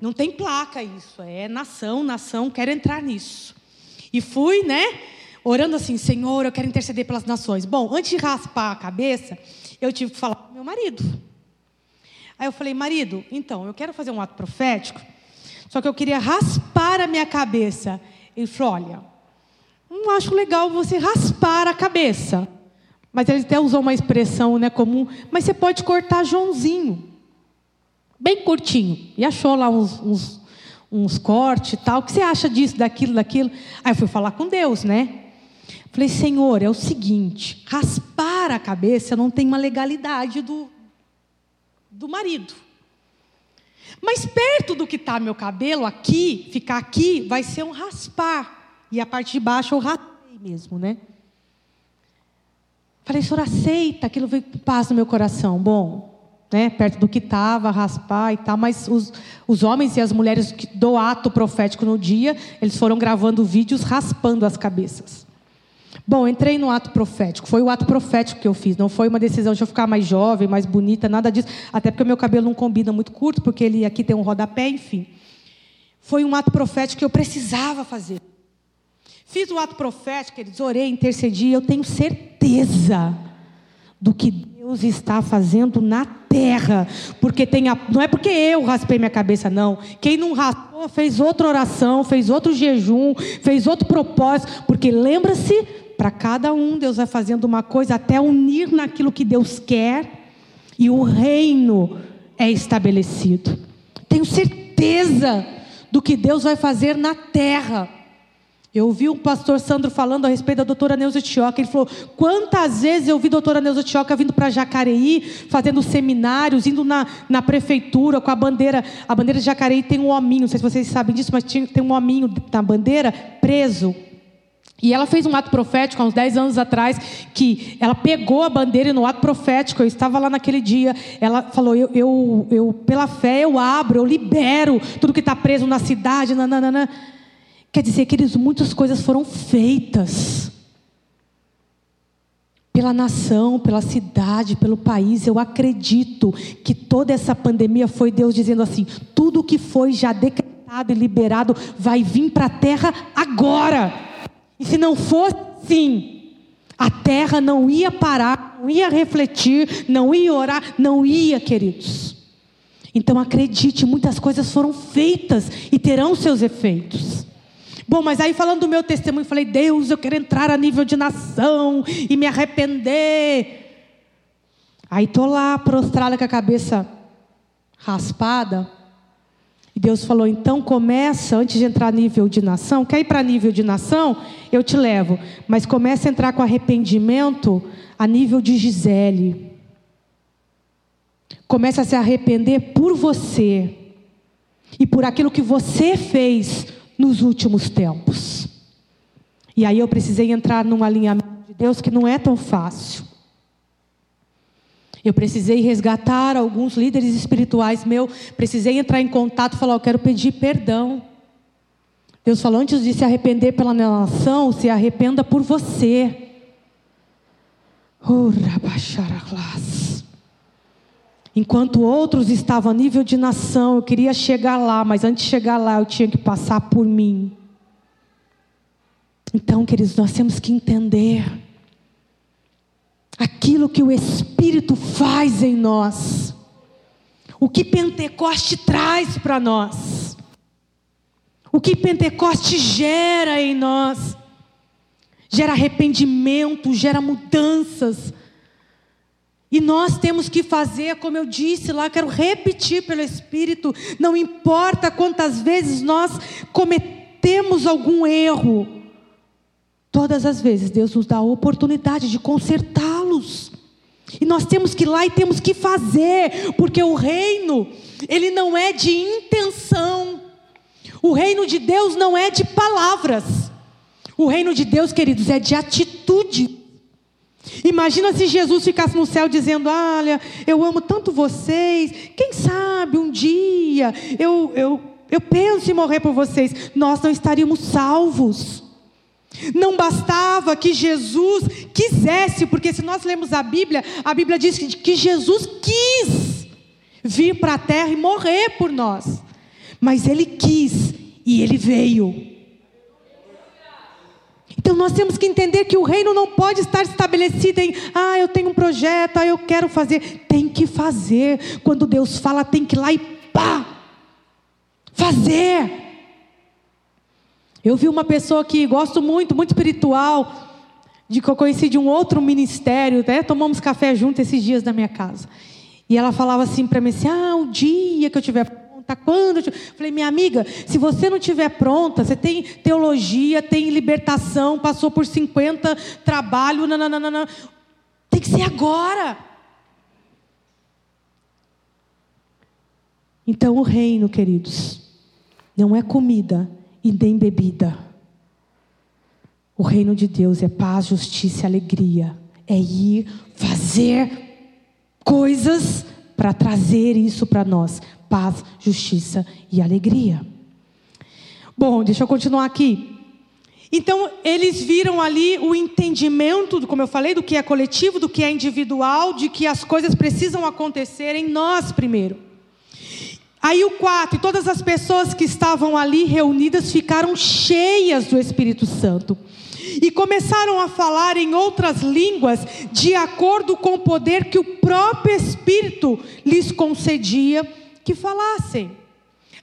Speaker 3: Não tem placa isso, é nação, nação, quero entrar nisso. E fui, né, orando assim, Senhor, eu quero interceder pelas nações. Bom, antes de raspar a cabeça, eu tive que falar com meu marido. Aí eu falei, marido, então, eu quero fazer um ato profético, só que eu queria raspar a minha cabeça. Ele falou, olha, não acho legal você raspar a cabeça. Mas ele até usou uma expressão né, comum, mas você pode cortar Joãozinho, bem curtinho. E achou lá uns, uns, uns cortes e tal. O que você acha disso, daquilo, daquilo? Aí eu fui falar com Deus, né? Falei, Senhor, é o seguinte: raspar a cabeça não tem uma legalidade do, do marido. Mas perto do que está meu cabelo, aqui, ficar aqui, vai ser um raspar. E a parte de baixo eu raspei mesmo, né? Falei, senhor, aceita. Aquilo veio paz no meu coração. Bom, né, perto do que estava, raspar e tal, mas os, os homens e as mulheres do ato profético no dia, eles foram gravando vídeos raspando as cabeças. Bom, entrei no ato profético. Foi o ato profético que eu fiz. Não foi uma decisão de eu ficar mais jovem, mais bonita, nada disso. Até porque o meu cabelo não combina muito curto, porque ele aqui tem um rodapé, enfim. Foi um ato profético que eu precisava fazer. Fiz o ato profético, eles orei, intercedi, eu tenho certeza do que Deus está fazendo na terra, porque tem a, não é porque eu raspei minha cabeça não. Quem não raspou fez outra oração, fez outro jejum, fez outro propósito, porque lembra-se, para cada um Deus vai fazendo uma coisa até unir naquilo que Deus quer e o reino é estabelecido. Tenho certeza do que Deus vai fazer na terra. Eu ouvi o pastor Sandro falando a respeito da doutora Neuza Tioca. Ele falou: quantas vezes eu vi a doutora Neuza Tioca vindo para Jacareí, fazendo seminários, indo na, na prefeitura com a bandeira. A bandeira de Jacareí tem um hominho, não sei se vocês sabem disso, mas tinha, tem um hominho na bandeira preso. E ela fez um ato profético há uns 10 anos atrás, que ela pegou a bandeira e no ato profético, eu estava lá naquele dia, ela falou: eu, eu, eu pela fé eu abro, eu libero tudo que está preso na cidade, nananana. Quer dizer, queridos, muitas coisas foram feitas pela nação, pela cidade, pelo país. Eu acredito que toda essa pandemia foi Deus dizendo assim: tudo que foi já decretado e liberado vai vir para a terra agora. E se não fosse assim, a terra não ia parar, não ia refletir, não ia orar, não ia, queridos. Então acredite, muitas coisas foram feitas e terão seus efeitos. Bom, mas aí falando do meu testemunho, falei: Deus, eu quero entrar a nível de nação e me arrepender. Aí tô lá prostrada com a cabeça raspada. E Deus falou: então começa, antes de entrar nível de nação, quer ir para nível de nação? Eu te levo. Mas começa a entrar com arrependimento a nível de Gisele. Começa a se arrepender por você e por aquilo que você fez nos últimos tempos. E aí eu precisei entrar num alinhamento de Deus que não é tão fácil. Eu precisei resgatar alguns líderes espirituais meu, precisei entrar em contato falar, eu quero pedir perdão. Deus falou antes de se arrepender pela nação, se arrependa por você. Enquanto outros estavam a nível de nação, eu queria chegar lá, mas antes de chegar lá, eu tinha que passar por mim. Então, queridos, nós temos que entender aquilo que o Espírito faz em nós, o que Pentecoste traz para nós, o que Pentecoste gera em nós, gera arrependimento, gera mudanças. E nós temos que fazer, como eu disse lá, quero repetir pelo Espírito, não importa quantas vezes nós cometemos algum erro, Todas as vezes Deus nos dá a oportunidade de consertá-los. E nós temos que ir lá e temos que fazer, porque o reino, ele não é de intenção. O reino de Deus não é de palavras. O reino de Deus, queridos, é de atitude. Imagina se Jesus ficasse no céu dizendo: Olha, eu amo tanto vocês, quem sabe um dia eu, eu, eu penso em morrer por vocês. Nós não estaríamos salvos. Não bastava que Jesus quisesse, porque se nós lemos a Bíblia, a Bíblia diz que Jesus quis vir para a terra e morrer por nós. Mas ele quis e ele veio. Então nós temos que entender que o reino não pode estar estabelecido em, ah, eu tenho um projeto, ah, eu quero fazer. Tem que fazer. Quando Deus fala, tem que ir lá e pá! Fazer. Eu vi uma pessoa que gosto muito, muito espiritual, de que eu conheci de um outro ministério, até tomamos café junto esses dias na minha casa. E ela falava assim para mim assim: "Ah, o dia que eu tiver pronta, quando eu falei: "Minha amiga, se você não tiver pronta, você tem teologia, tem libertação, passou por 50 trabalho, não. Tem que ser agora." Então o reino, queridos, não é comida, e nem bebida. O reino de Deus é paz, justiça e alegria. É ir fazer coisas para trazer isso para nós: paz, justiça e alegria. Bom, deixa eu continuar aqui. Então, eles viram ali o entendimento, como eu falei, do que é coletivo, do que é individual, de que as coisas precisam acontecer em nós primeiro. Aí o 4, todas as pessoas que estavam ali reunidas ficaram cheias do Espírito Santo. E começaram a falar em outras línguas, de acordo com o poder que o próprio Espírito lhes concedia que falassem.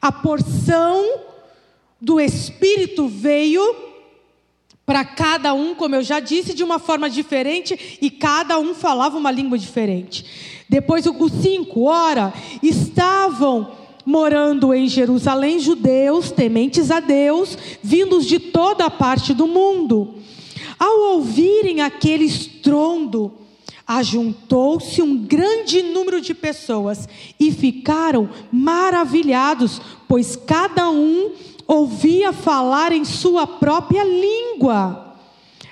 Speaker 3: A porção do Espírito veio para cada um, como eu já disse, de uma forma diferente, e cada um falava uma língua diferente. Depois o 5, ora, estavam morando em Jerusalém judeus tementes a Deus, vindos de toda a parte do mundo. Ao ouvirem aquele estrondo, ajuntou-se um grande número de pessoas e ficaram maravilhados, pois cada um ouvia falar em sua própria língua.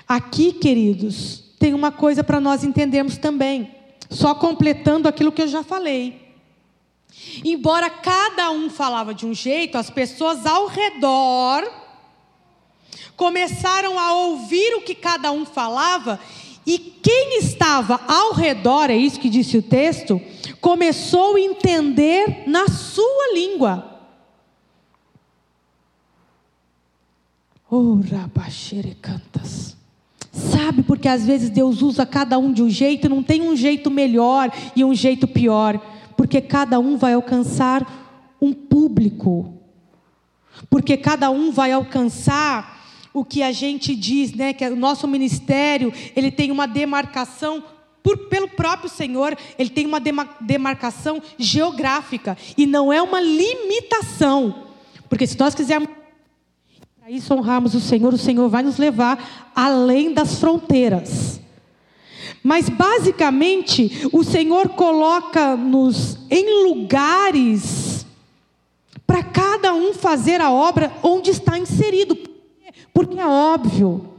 Speaker 3: Aqui, queridos, tem uma coisa para nós entendermos também, só completando aquilo que eu já falei. Embora cada um falava de um jeito, as pessoas ao redor começaram a ouvir o que cada um falava, e quem estava ao redor, é isso que disse o texto, começou a entender na sua língua. Oh, cantas. Sabe porque às vezes Deus usa cada um de um jeito, não tem um jeito melhor e um jeito pior porque cada um vai alcançar um público. Porque cada um vai alcançar o que a gente diz, né, que o nosso ministério, ele tem uma demarcação por, pelo próprio Senhor, ele tem uma demarcação geográfica e não é uma limitação. Porque se nós quisermos para isso honrarmos o Senhor, o Senhor vai nos levar além das fronteiras. Mas basicamente, o Senhor coloca-nos em lugares para cada um fazer a obra onde está inserido. Porque é óbvio,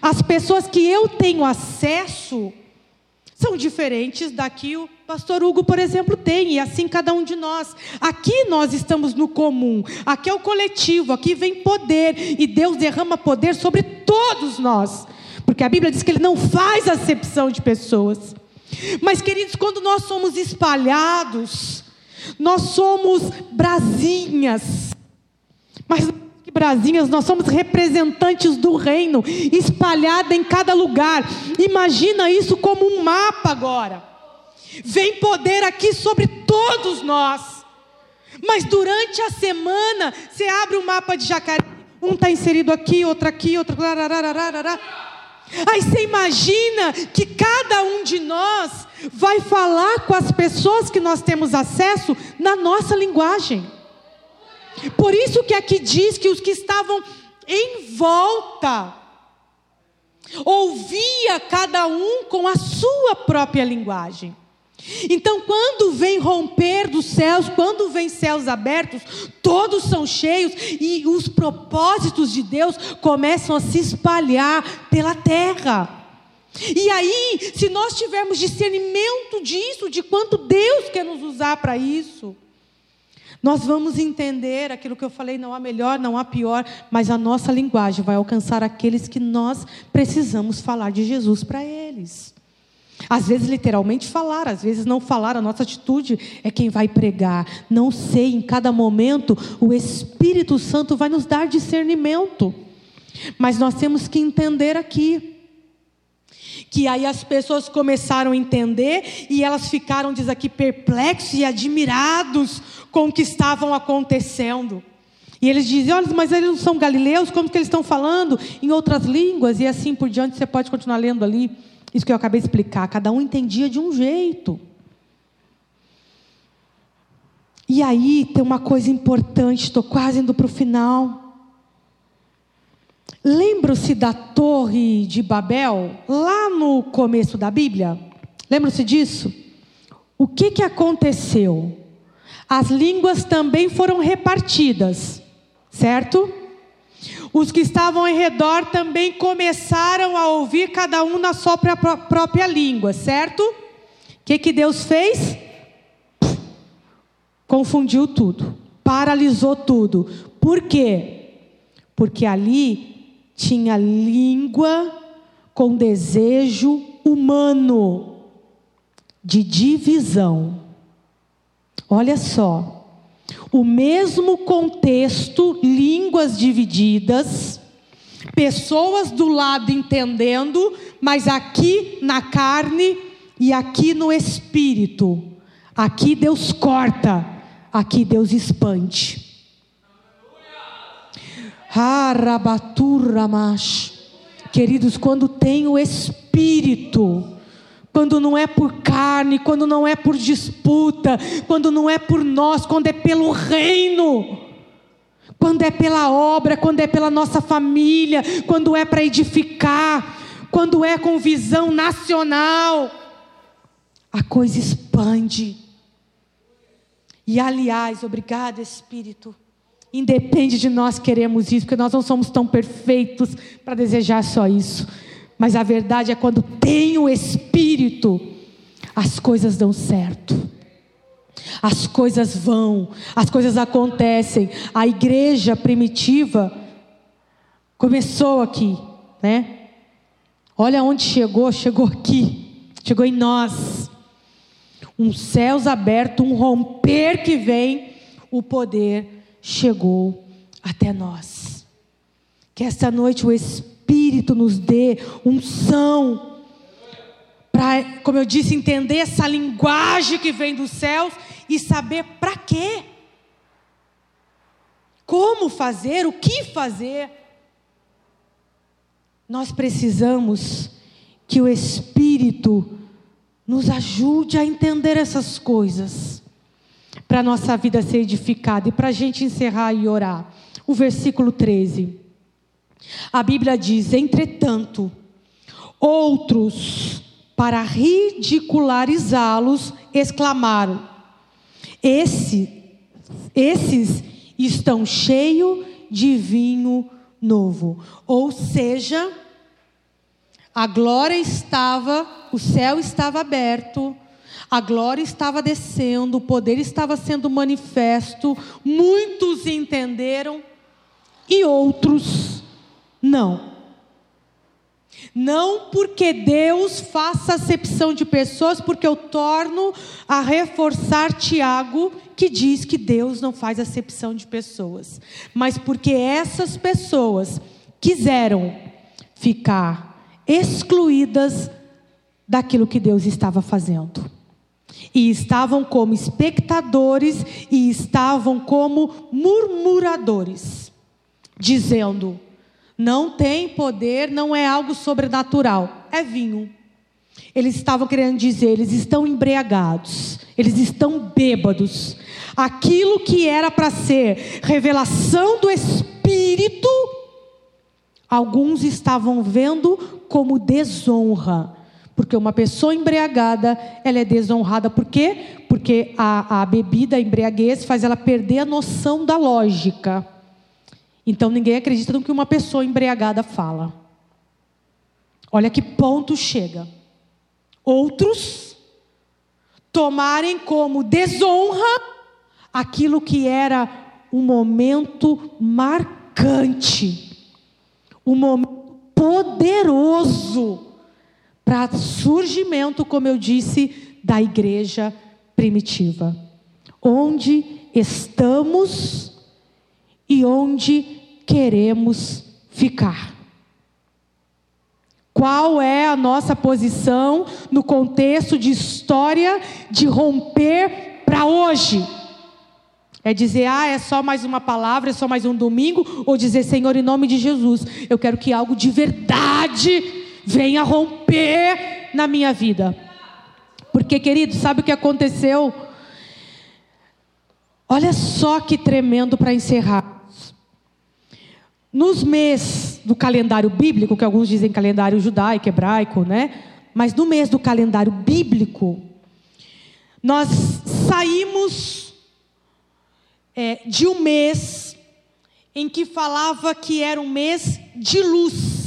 Speaker 3: as pessoas que eu tenho acesso são diferentes da que o pastor Hugo, por exemplo, tem, e assim cada um de nós. Aqui nós estamos no comum, aqui é o coletivo, aqui vem poder, e Deus derrama poder sobre todos nós, porque a Bíblia diz que Ele não faz acepção de pessoas. Mas, queridos, quando nós somos espalhados, nós somos brasinhas, mas brasinhas, nós somos representantes do reino, espalhada em cada lugar. Imagina isso como um mapa agora. Vem poder aqui sobre todos nós. Mas durante a semana, você abre o um mapa de jacaré, um está inserido aqui, outro aqui, outro. Aí você imagina que cada um de nós vai falar com as pessoas que nós temos acesso na nossa linguagem. Por isso que aqui diz que os que estavam em volta ouvia cada um com a sua própria linguagem. Então, quando vem romper dos céus, quando vem céus abertos, todos são cheios e os propósitos de Deus começam a se espalhar pela terra. E aí, se nós tivermos discernimento disso, de quanto Deus quer nos usar para isso, nós vamos entender aquilo que eu falei: não há melhor, não há pior, mas a nossa linguagem vai alcançar aqueles que nós precisamos falar de Jesus para eles. Às vezes, literalmente falar, às vezes não falar, a nossa atitude é quem vai pregar. Não sei, em cada momento, o Espírito Santo vai nos dar discernimento. Mas nós temos que entender aqui. Que aí as pessoas começaram a entender e elas ficaram, diz aqui, perplexos e admirados com o que estavam acontecendo. E eles dizem: olha, mas eles não são galileus, como que eles estão falando em outras línguas? E assim por diante, você pode continuar lendo ali. Isso que eu acabei de explicar. Cada um entendia de um jeito. E aí tem uma coisa importante, estou quase indo para o final. Lembra-se da Torre de Babel, lá no começo da Bíblia? Lembra-se disso? O que, que aconteceu? As línguas também foram repartidas, certo? Os que estavam em redor também começaram a ouvir cada um na sua própria língua, certo? O que, que Deus fez? Confundiu tudo, paralisou tudo. Por quê? Porque ali tinha língua com desejo humano de divisão. Olha só, o mesmo contexto, línguas divididas, pessoas do lado entendendo, mas aqui na carne e aqui no espírito. Aqui Deus corta, aqui Deus expande. Harabaturamash. Queridos, quando tem o espírito, quando não é por carne, quando não é por disputa, quando não é por nós, quando é pelo reino, quando é pela obra, quando é pela nossa família, quando é para edificar, quando é com visão nacional, a coisa expande. E aliás, obrigado Espírito, independe de nós queremos isso, porque nós não somos tão perfeitos para desejar só isso. Mas a verdade é quando tem o Espírito, as coisas dão certo. As coisas vão, as coisas acontecem. A igreja primitiva começou aqui, né? Olha onde chegou, chegou aqui, chegou em nós. Um céus aberto, um romper que vem, o poder chegou até nós. Que esta noite o Espírito nos dê unção, para, como eu disse, entender essa linguagem que vem dos céus e saber para quê. Como fazer, o que fazer. Nós precisamos que o Espírito nos ajude a entender essas coisas, para a nossa vida ser edificada. E para a gente encerrar e orar, o versículo 13. A Bíblia diz: Entretanto, outros, para ridicularizá-los, exclamaram: Esse, esses estão cheios de vinho novo. Ou seja, a glória estava, o céu estava aberto, a glória estava descendo, o poder estava sendo manifesto, muitos entenderam e outros não. Não porque Deus faça acepção de pessoas, porque eu torno a reforçar Tiago, que diz que Deus não faz acepção de pessoas, mas porque essas pessoas quiseram ficar excluídas daquilo que Deus estava fazendo. E estavam como espectadores e estavam como murmuradores, dizendo: não tem poder, não é algo sobrenatural, é vinho. Eles estavam querendo dizer, eles estão embriagados, eles estão bêbados. Aquilo que era para ser revelação do Espírito, alguns estavam vendo como desonra. Porque uma pessoa embriagada, ela é desonrada. Por quê? Porque a, a bebida, a embriaguez, faz ela perder a noção da lógica. Então ninguém acredita no que uma pessoa embriagada fala. Olha que ponto chega. Outros tomarem como desonra aquilo que era um momento marcante, um momento poderoso para surgimento, como eu disse, da igreja primitiva. Onde estamos e onde queremos ficar. Qual é a nossa posição no contexto de história de romper para hoje? É dizer, ah, é só mais uma palavra, é só mais um domingo, ou dizer, Senhor, em nome de Jesus, eu quero que algo de verdade venha romper na minha vida. Porque, querido, sabe o que aconteceu? Olha só que tremendo para encerrar. Nos meses do calendário bíblico, que alguns dizem calendário judaico, hebraico, né? Mas no mês do calendário bíblico, nós saímos é, de um mês em que falava que era um mês de luz.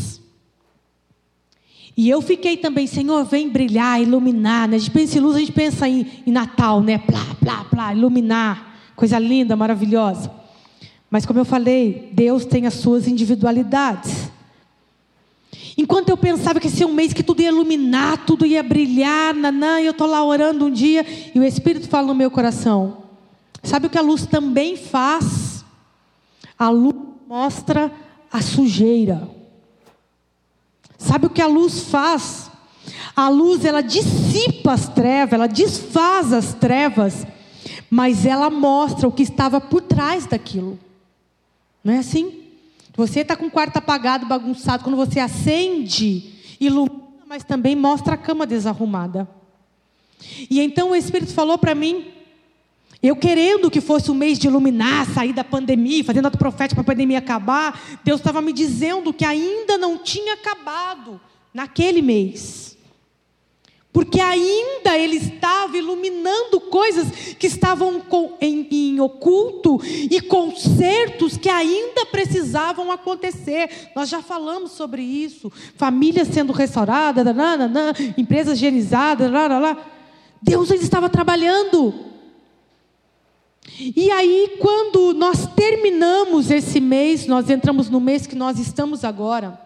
Speaker 3: E eu fiquei também, Senhor, vem brilhar, iluminar. Né? A gente pensa em luz, a gente pensa em, em Natal, né? Plá, plá, plá, iluminar. Coisa linda, maravilhosa. Mas como eu falei, Deus tem as suas individualidades. Enquanto eu pensava que esse é um mês que tudo ia iluminar, tudo ia brilhar, nanã, eu estou lá orando um dia, e o Espírito fala no meu coração: Sabe o que a luz também faz? A luz mostra a sujeira. Sabe o que a luz faz? A luz ela dissipa as trevas, ela desfaz as trevas, mas ela mostra o que estava por trás daquilo. Não é assim? Você está com o quarto apagado, bagunçado, quando você acende, ilumina, mas também mostra a cama desarrumada. E então o Espírito falou para mim eu querendo que fosse o mês de iluminar, sair da pandemia, fazendo ato profético para a pandemia acabar, Deus estava me dizendo que ainda não tinha acabado naquele mês. Porque ainda Ele estava iluminando coisas que estavam em, em oculto e consertos que ainda precisavam acontecer. Nós já falamos sobre isso. Famílias sendo restauradas, empresas higienizadas. Deus ele estava trabalhando. E aí, quando nós terminamos esse mês, nós entramos no mês que nós estamos agora,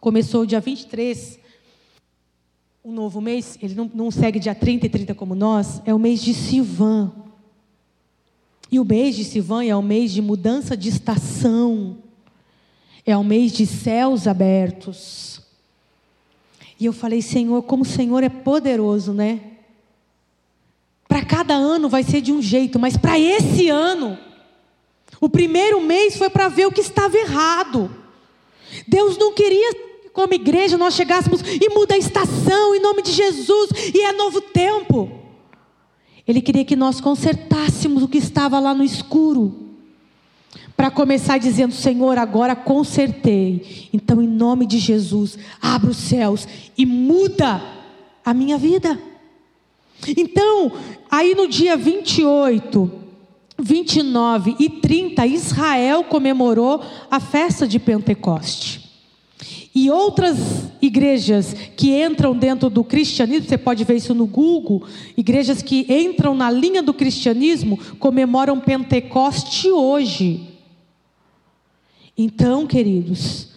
Speaker 3: começou o dia 23, o um novo mês, ele não, não segue dia 30 e 30 como nós, é o mês de Sivan. E o mês de Sivan é o mês de mudança de estação, é o mês de céus abertos. E eu falei, Senhor, como o Senhor é poderoso, né? Para cada ano vai ser de um jeito, mas para esse ano, o primeiro mês foi para ver o que estava errado. Deus não queria como igreja, nós chegássemos e muda a estação em nome de Jesus, e é novo tempo. Ele queria que nós consertássemos o que estava lá no escuro. Para começar dizendo, Senhor, agora consertei. Então, em nome de Jesus, abra os céus e muda a minha vida. Então, aí no dia 28, 29 e 30, Israel comemorou a festa de Pentecoste. E outras igrejas que entram dentro do cristianismo, você pode ver isso no Google, igrejas que entram na linha do cristianismo comemoram Pentecoste hoje. Então, queridos,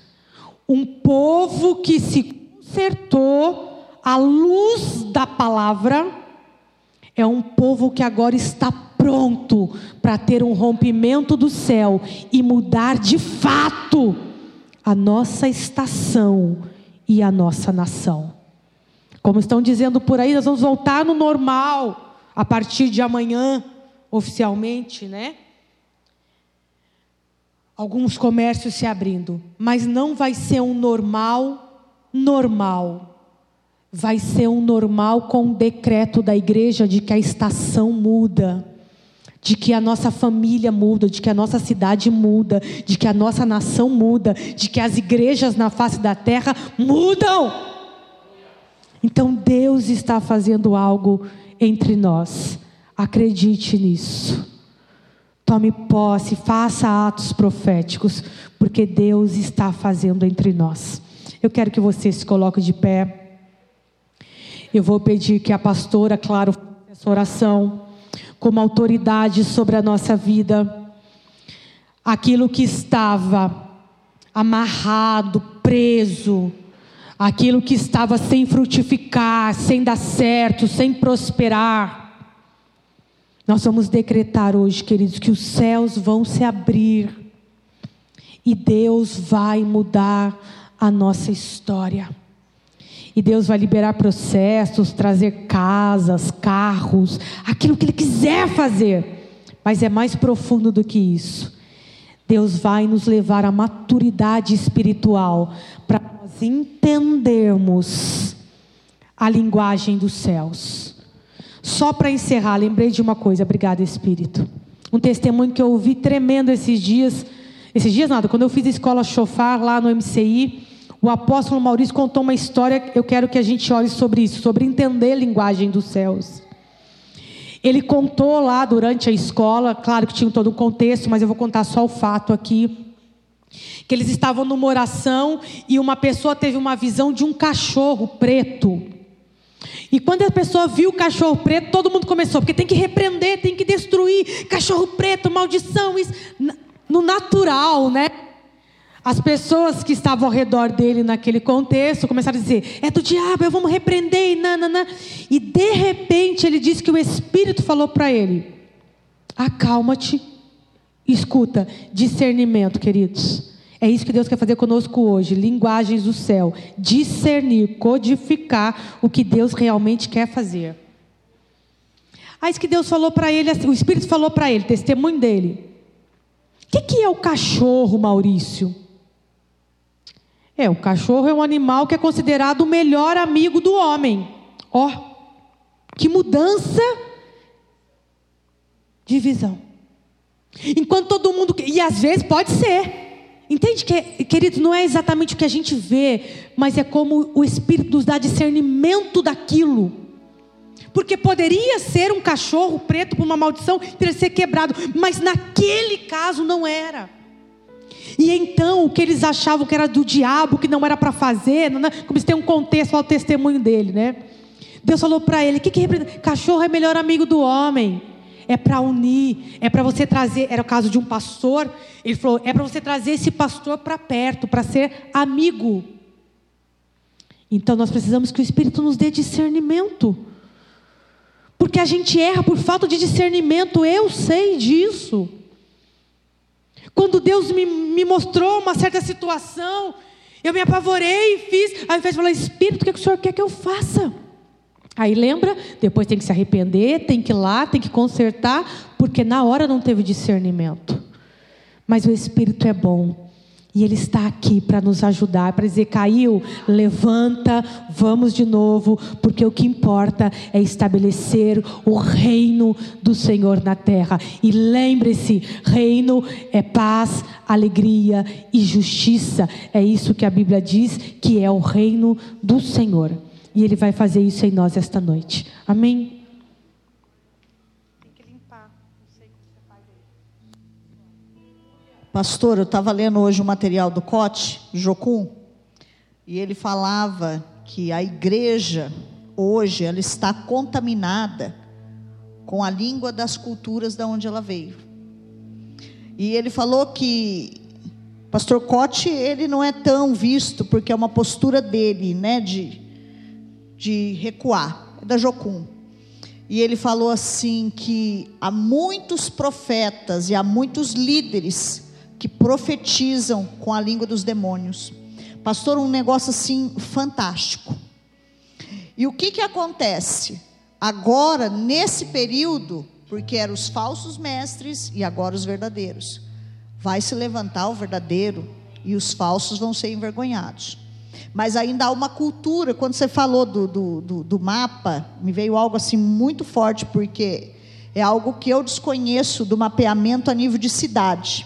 Speaker 3: um povo que se consertou à luz da palavra é um povo que agora está pronto para ter um rompimento do céu e mudar de fato a nossa estação e a nossa nação. Como estão dizendo por aí, nós vamos voltar no normal a partir de amanhã, oficialmente, né? Alguns comércios se abrindo, mas não vai ser um normal normal. Vai ser um normal com o decreto da igreja de que a estação muda de que a nossa família muda, de que a nossa cidade muda, de que a nossa nação muda, de que as igrejas na face da terra mudam. Então Deus está fazendo algo entre nós. Acredite nisso. Tome posse, faça atos proféticos, porque Deus está fazendo entre nós. Eu quero que você se coloque de pé. Eu vou pedir que a pastora, claro, faça essa oração como autoridade sobre a nossa vida. Aquilo que estava amarrado, preso, aquilo que estava sem frutificar, sem dar certo, sem prosperar. Nós vamos decretar hoje, queridos, que os céus vão se abrir e Deus vai mudar a nossa história. E Deus vai liberar processos, trazer casas, carros, aquilo que Ele quiser fazer. Mas é mais profundo do que isso. Deus vai nos levar à maturidade espiritual para nós entendermos a linguagem dos céus. Só para encerrar, lembrei de uma coisa, obrigada Espírito. Um testemunho que eu ouvi tremendo esses dias, esses dias nada, quando eu fiz a escola chofar lá no MCI, o apóstolo Maurício contou uma história, eu quero que a gente olhe sobre isso, sobre entender a linguagem dos céus. Ele contou lá durante a escola, claro que tinha todo um contexto, mas eu vou contar só o fato aqui. Que eles estavam numa oração e uma pessoa teve uma visão de um cachorro preto. E quando a pessoa viu o cachorro preto, todo mundo começou, porque tem que repreender, tem que destruir, cachorro preto, maldição, isso, no natural, né? As pessoas que estavam ao redor dele naquele contexto começaram a dizer: é do diabo, vamos repreender, e. E de repente ele disse que o Espírito falou para ele: acalma-te, escuta, discernimento, queridos. É isso que Deus quer fazer conosco hoje, linguagens do céu, discernir, codificar o que Deus realmente quer fazer. Aí que Deus falou para ele, o Espírito falou para ele, testemunho dele. O que, que é o cachorro, Maurício? É, o cachorro é um animal que é considerado o melhor amigo do homem. Ó, oh, que mudança de visão. Enquanto todo mundo. E às vezes pode ser. Entende que, querido, não é exatamente o que a gente vê, mas é como o Espírito nos dá discernimento daquilo. Porque poderia ser um cachorro preto por uma maldição, ter ser quebrado, mas naquele caso não era. E então o que eles achavam que era do diabo, que não era para fazer, não, como se tem um contexto lá o testemunho dele, né? Deus falou para ele: que, que representa? Cachorro é melhor amigo do homem. É para unir, é para você trazer. Era o caso de um pastor. Ele falou: é para você trazer esse pastor para perto, para ser amigo. Então nós precisamos que o Espírito nos dê discernimento. Porque a gente erra por falta de discernimento, eu sei disso. Quando Deus me, me mostrou uma certa situação, eu me apavorei e fiz, ao invés de falar, Espírito, o que, é que o Senhor quer que eu faça? Aí lembra, depois tem que se arrepender, tem que ir lá, tem que consertar, porque na hora não teve discernimento. Mas o Espírito é bom. E Ele está aqui para nos ajudar, para dizer: caiu, levanta, vamos de novo, porque o que importa é estabelecer o reino do Senhor na terra. E lembre-se: reino é paz, alegria e justiça. É isso que a Bíblia diz que é o reino do Senhor. E Ele vai fazer isso em nós esta noite. Amém?
Speaker 2: Pastor, eu estava lendo hoje o material do Cote, Jocum, e ele falava que a igreja hoje ela está contaminada com a língua das culturas da onde ela veio. E ele falou que Pastor Cote, ele não é tão visto porque é uma postura dele, né, de de recuar, é da Jocum. E ele falou assim que há muitos profetas e há muitos líderes que profetizam com a língua dos demônios. Pastor, um negócio assim fantástico. E o que que acontece? Agora, nesse período, porque eram os falsos mestres e agora os verdadeiros, vai se levantar o verdadeiro e os falsos vão ser envergonhados. Mas ainda há uma cultura, quando você falou do, do, do, do mapa, me veio algo assim muito forte, porque é algo que eu desconheço do mapeamento a nível de cidade.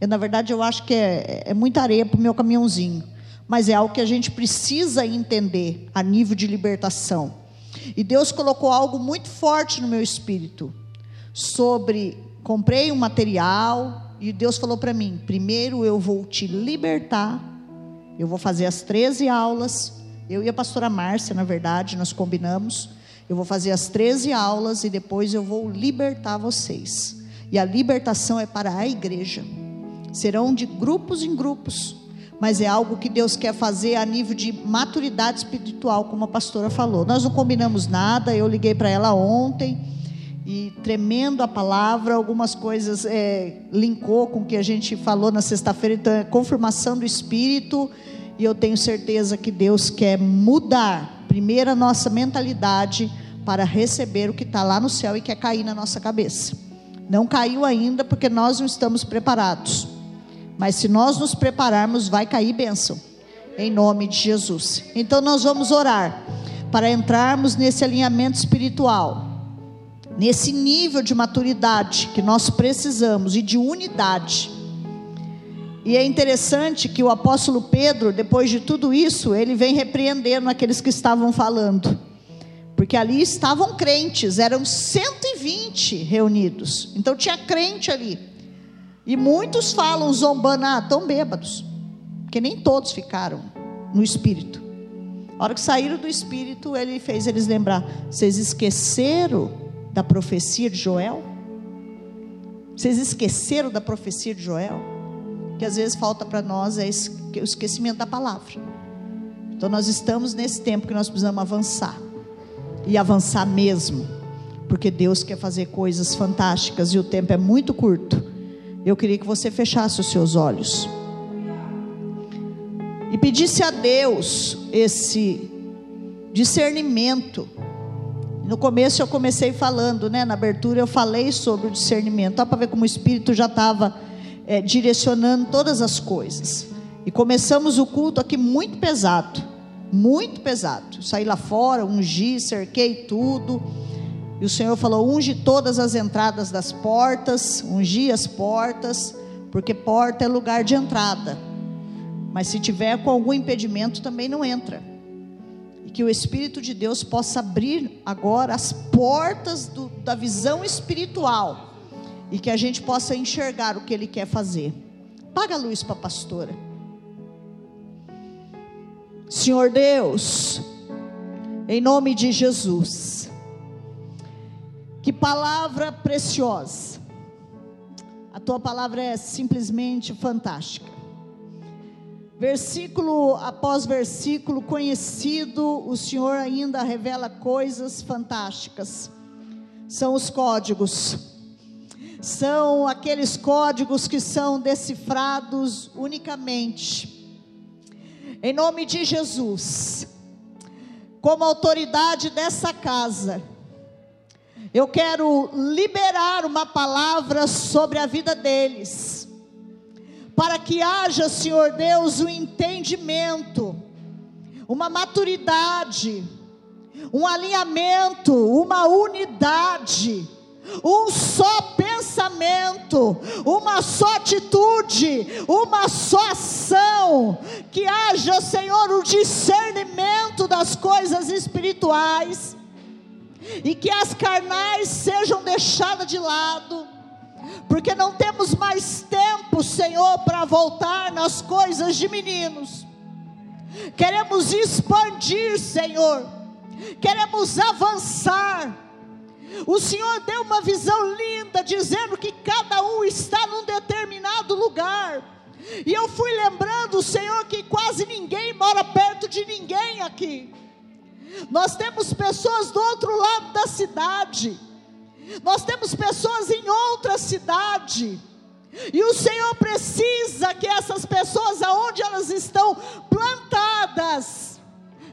Speaker 2: Eu, na verdade, eu acho que é, é muita areia para o meu caminhãozinho. Mas é algo que a gente precisa entender a nível de libertação. E Deus colocou algo muito forte no meu espírito sobre comprei um material e Deus falou para mim: primeiro eu vou te libertar, eu vou fazer as 13 aulas. Eu e a pastora Márcia, na verdade, nós combinamos. Eu vou fazer as 13 aulas e depois eu vou libertar vocês. E a libertação é para a igreja serão de grupos em grupos, mas é algo que Deus quer fazer a nível de maturidade espiritual, como a pastora falou. Nós não combinamos nada, eu liguei para ela ontem e tremendo a palavra, algumas coisas é, linkou com o que a gente falou na sexta-feira, então é confirmação do Espírito, e eu tenho certeza que Deus quer mudar, primeiro, a nossa mentalidade para receber o que está lá no céu e quer cair na nossa cabeça. Não caiu ainda porque nós não estamos preparados. Mas se nós nos prepararmos, vai cair bênção. Em nome de Jesus. Então nós vamos orar para entrarmos nesse alinhamento espiritual, nesse nível de maturidade que nós precisamos e de unidade. E é interessante que o apóstolo Pedro, depois de tudo isso, ele vem repreendendo aqueles que estavam falando. Porque ali estavam crentes, eram 120 reunidos. Então tinha crente ali. E muitos falam zombando, ah, estão bêbados. Porque nem todos ficaram no espírito. A hora que saíram do espírito, ele fez eles lembrar: vocês esqueceram da profecia de Joel? Vocês esqueceram da profecia de Joel? Que às vezes falta para nós é o esquecimento da palavra. Então nós estamos nesse tempo que nós precisamos avançar. E avançar mesmo. Porque Deus quer fazer coisas fantásticas e o tempo é muito curto. Eu queria que você fechasse os seus olhos e pedisse a Deus esse discernimento. No começo eu comecei falando, né? Na abertura eu falei sobre o discernimento, Dá para ver como o Espírito já estava é, direcionando todas as coisas. E começamos o culto aqui muito pesado, muito pesado. Saí lá fora, ungi, cerquei tudo. E o Senhor falou: unge todas as entradas das portas, ungi as portas, porque porta é lugar de entrada. Mas se tiver com algum impedimento, também não entra. E que o Espírito de Deus possa abrir agora as portas do, da visão espiritual. E que a gente possa enxergar o que Ele quer fazer. Paga a luz para a pastora. Senhor Deus, em nome de Jesus. Que palavra preciosa. A tua palavra é simplesmente fantástica. Versículo após versículo conhecido, o Senhor ainda revela coisas fantásticas. São os códigos. São aqueles códigos que são decifrados unicamente. Em nome de Jesus, como autoridade dessa casa, eu quero liberar uma palavra sobre a vida deles. para que haja, Senhor Deus, um entendimento, uma maturidade, um alinhamento, uma unidade, um só pensamento, uma só atitude, uma só ação, que haja, Senhor, o discernimento das coisas espirituais e que as carnais sejam deixadas de lado, porque não temos mais tempo, Senhor, para voltar nas coisas de meninos. Queremos expandir, Senhor, queremos avançar. O Senhor deu uma visão linda, dizendo que cada um está num determinado lugar. E eu fui lembrando, Senhor, que quase ninguém mora perto de ninguém aqui. Nós temos pessoas do outro lado da cidade. Nós temos pessoas em outra cidade. E o Senhor precisa que essas pessoas, aonde elas estão plantadas,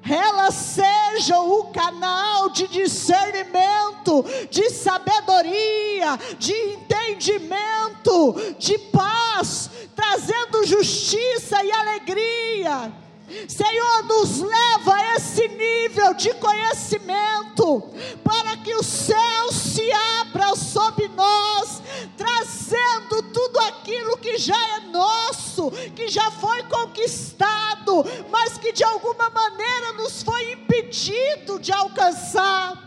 Speaker 2: elas sejam o canal de discernimento, de sabedoria, de entendimento, de paz, trazendo justiça e alegria Senhor, nos leva a esse nível de conhecimento, para que o céu se abra sobre nós, trazendo tudo aquilo que já é nosso, que já foi conquistado, mas que de alguma maneira nos foi impedido de alcançar.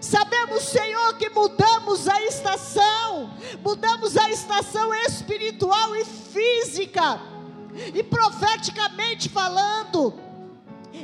Speaker 2: Sabemos, Senhor, que mudamos a estação, mudamos a estação espiritual e física e profeticamente falando,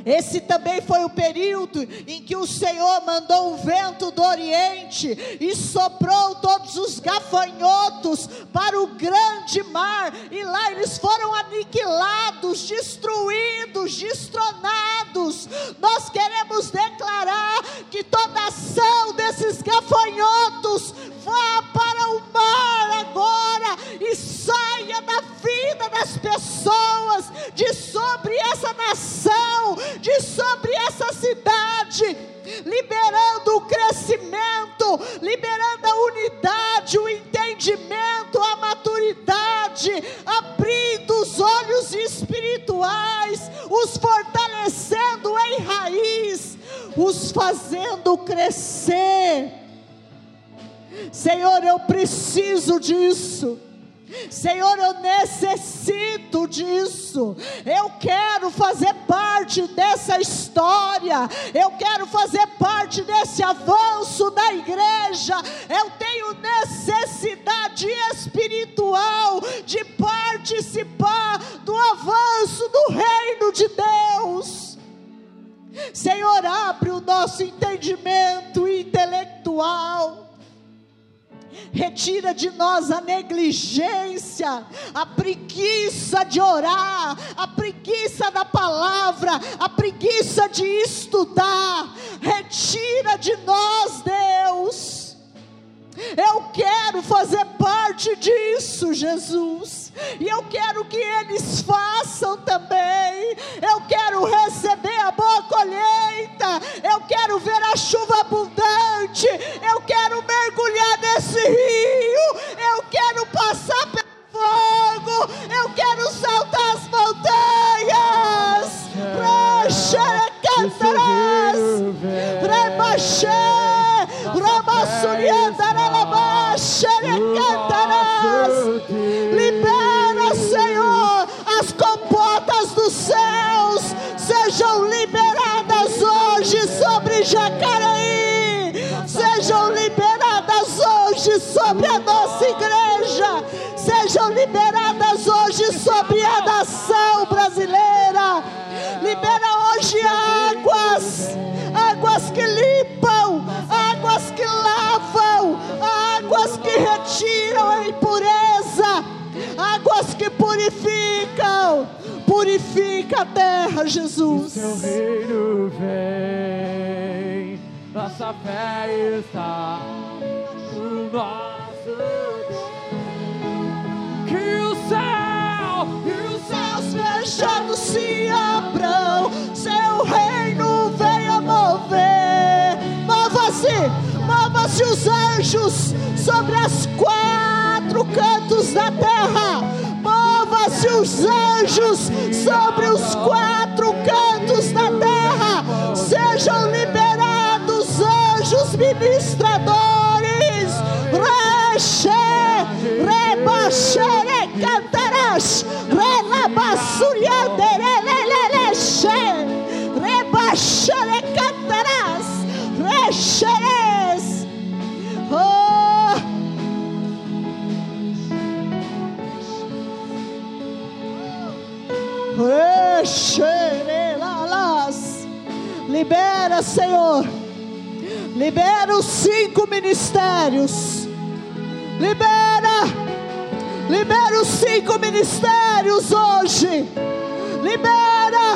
Speaker 2: esse também foi o período em que o Senhor mandou o vento do Oriente e soprou todos os gafanhotos para o grande mar, e lá eles foram aniquilados, destruídos, destronados. Nós queremos declarar que toda ação desses gafanhotos vá para o mar agora e saia da vida das pessoas, de sobre essa nação, de sobre essa cidade, liberando o crescimento, liberando a unidade, o entendimento, a maturidade, abrindo os olhos espirituais, os fortalecendo em raiz, os fazendo crescer. Senhor, eu preciso disso. Senhor, eu necessito disso. Eu quero fazer parte dessa história. Eu quero fazer parte desse avanço da igreja. Eu tenho necessidade espiritual de participar do avanço do reino de Deus. Senhor, abre o nosso entendimento intelectual retira de nós a negligência, a preguiça de orar, a preguiça da palavra, a preguiça de estudar, retira de nós, Deus. Eu quero fazer parte disso, Jesus. E eu quero que eles façam também. Eu quero receber a boa colheita. Eu quero ver a chuva abundante. Eu quero mergulhar nesse rio. Eu quero passar pelo fogo. Eu quero saltar as montanhas. Praxa, Libera, Senhor, as comportas dos céus! Sejam liberadas hoje sobre Jacareí, sejam liberadas hoje sobre a nossa igreja, sejam liberadas hoje sobre a nação brasileira. Águas que purificam, purifica a terra, Jesus.
Speaker 1: O seu reino vem, nossa fé está no nosso Deus. Que o céu,
Speaker 2: que os céus fechados se abram, seu reino venha mover. Mova-se mova-se os anjos sobre as quatro cantos da terra. Mova-se os anjos sobre os quatro cantos da terra. Sejam liberados anjos ministradores. Reche, rebaxere, cantarás, relabassuriadereleleche, Libera, Senhor. Libera os cinco ministérios. Libera. Libera os cinco ministérios hoje. Libera.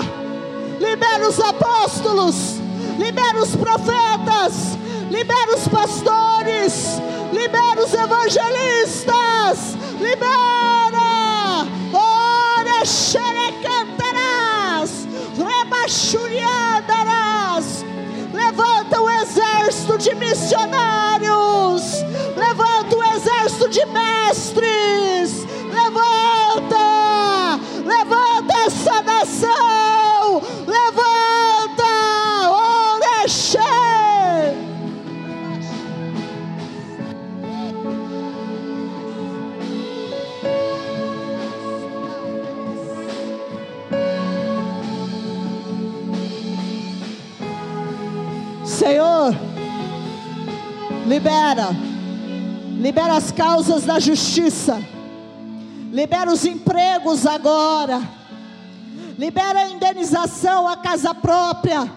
Speaker 2: Libera os apóstolos. Libera os profetas. Libera os pastores. Libera os evangelistas. Libera. Ora, xerecantarás. Rebachuriadarás. Levanta o exército de missionários. Levanta o exército de mestres. Levanta. Levanta essa nação. Libera, libera as causas da justiça, libera os empregos agora, libera a indenização, a casa própria,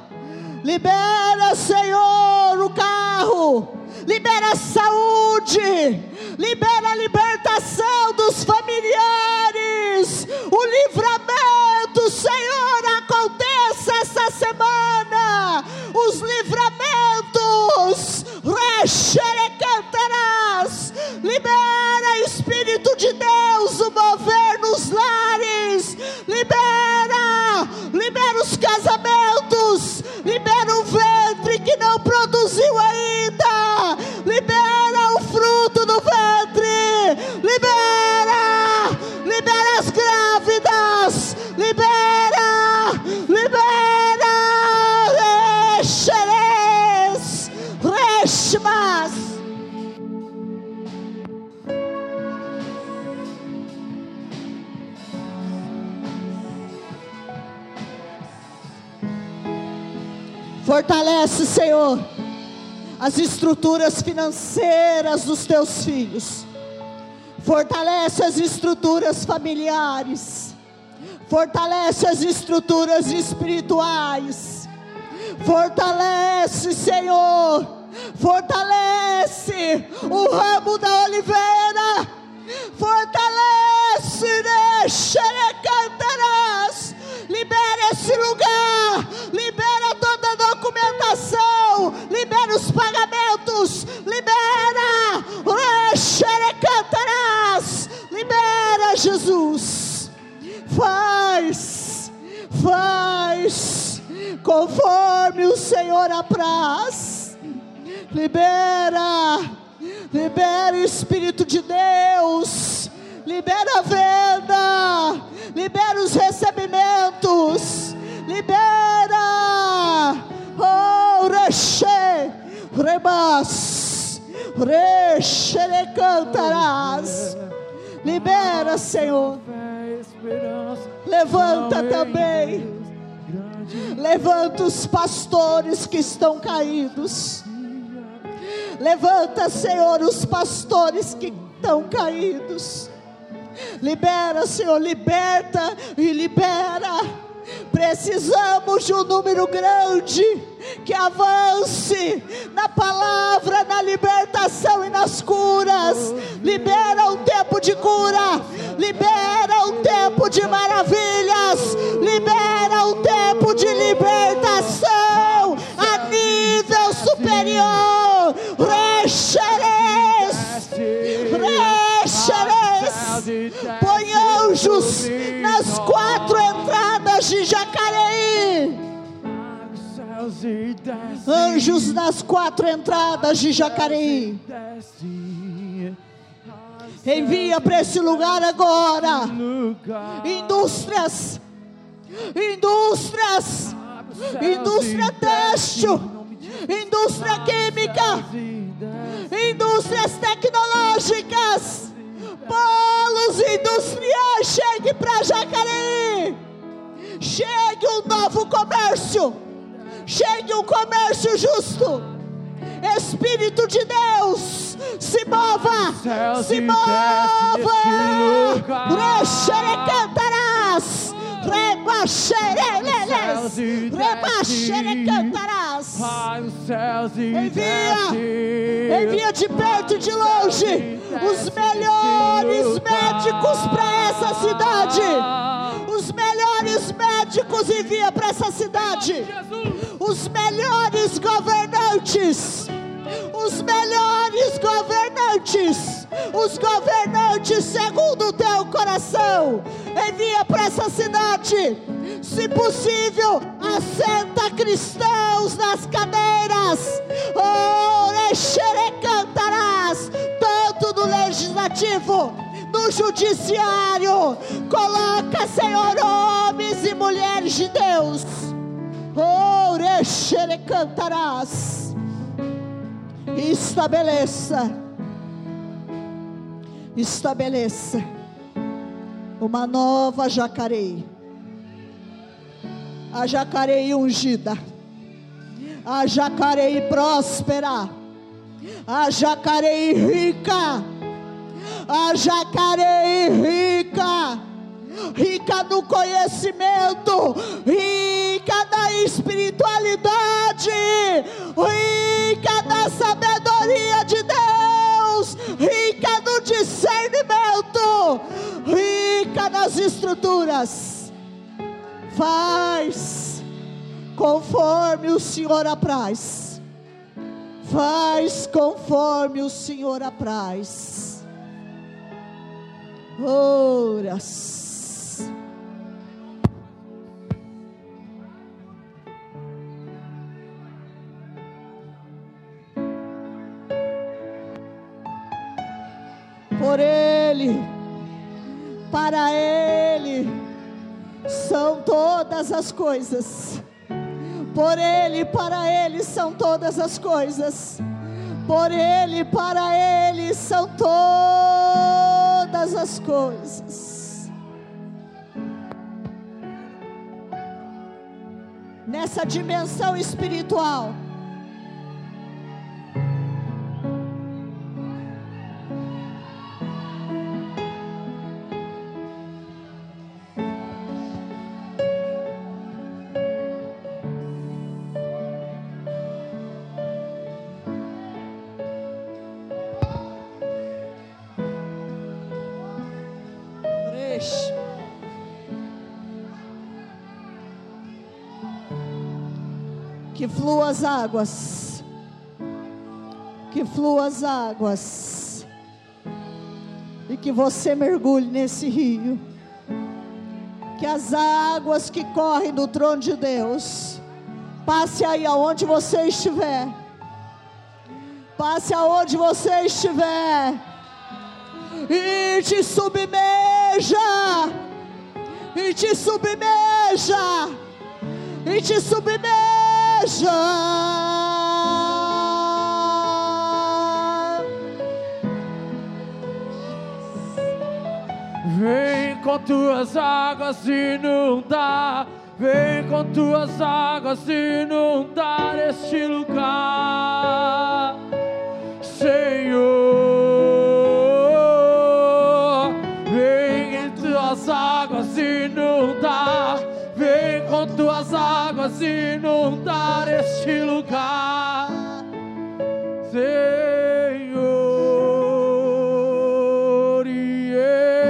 Speaker 2: libera, Senhor, o carro, libera a saúde, libera a libertação dos familiares, o livramento, Senhor, aconteça essa semana, os livramentos, recherecantarás, libera Espírito de Deus, o mover nos lares, libera, libera os casamentos, libera o ventre que não produziu ainda, Fortalece, Senhor, as estruturas financeiras dos teus filhos. Fortalece as estruturas familiares. Fortalece as estruturas espirituais. Fortalece, Senhor. Fortalece o ramo da oliveira. Fortalece, né? Jesus. Faz. Faz. Conforme o Senhor apraz. Libera. Libera o Espírito de Deus. Libera a venda. Libera os recebimentos. Libera. Oh, reche. Rebas. Reche cantarás. Libera, Senhor. Levanta também. Levanta os pastores que estão caídos. Levanta, Senhor, os pastores que estão caídos. Libera, Senhor, liberta e libera. Precisamos de um número grande que avance na palavra, na libertação e nas curas. Libera um tempo de cura, libera um tempo de maravilhas, libera um tempo de libertação a nível superior. Recheres. Põe anjos nas quatro entradas de Jacareí. Anjos nas quatro entradas de Jacareí. Envia para esse lugar agora. Indústrias. Indústrias. Indústria têxtil. Indústria química. Indústrias tecnológicas. Polos industriais. Chegue para Jacareí. Chegue um novo comércio. Chegue um comércio justo. Espírito de Deus, se mova, se mova.
Speaker 1: desce neste lugar.
Speaker 2: Recherecantarás, rebaxereleles,
Speaker 1: Céus e desce.
Speaker 2: rebaxerecantarás.
Speaker 1: Pai, os céus e
Speaker 2: Envia, envia de perto e de longe os melhores médicos para essa cidade. Os melhores médicos envia para essa cidade. Os melhores governantes. Os melhores governantes. Os governantes segundo o teu coração. Envia para essa cidade. Se possível, assenta cristãos nas cadeiras. Cantarás tanto no legislativo, no judiciário. Coloca, Senhor, homens e mulheres de Deus. Cantarás. Estabeleça. Estabeleça uma nova Jacareí. A Jacareí ungida. A Jacareí próspera. A Jacareí rica. A Jacareí rica. Rica no conhecimento, rica na espiritualidade, rica na sabedoria de Deus, rica no discernimento, rica nas estruturas. Faz conforme o Senhor apraz. Faz conforme o Senhor apraz. Oras. Por Ele, para Ele, são todas as coisas. Por Ele, para Ele são todas as coisas. Por Ele, para Ele são todas as coisas. Nessa dimensão espiritual, flua as águas. Que flua as águas. E que você mergulhe nesse rio. Que as águas que correm do trono de Deus. Passe aí aonde você estiver. Passe aonde você estiver e te submeja, e te submeja, e te submeja.
Speaker 1: Vem com tuas águas inundar, vem com tuas águas inundar este lugar, inundar este lugar. Senhor, e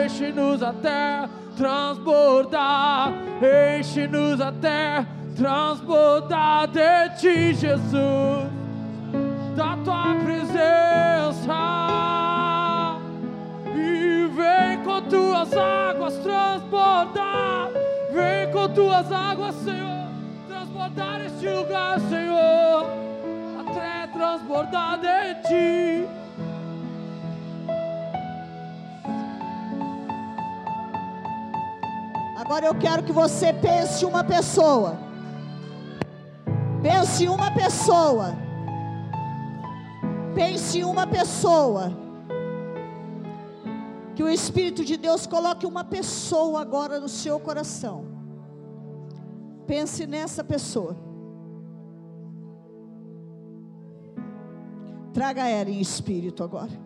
Speaker 1: enche-nos até transbordar, enche-nos até transbordar de ti, Jesus, da tua presença. E vem com tuas águas transbordar, vem com tuas águas, Senhor, neste lugar, Senhor, até transbordar de ti.
Speaker 2: Agora eu quero que você pense uma pessoa. Pense em uma pessoa. Pense em uma pessoa. Que o Espírito de Deus coloque uma pessoa agora no seu coração. Pense nessa pessoa. Traga ela em espírito agora.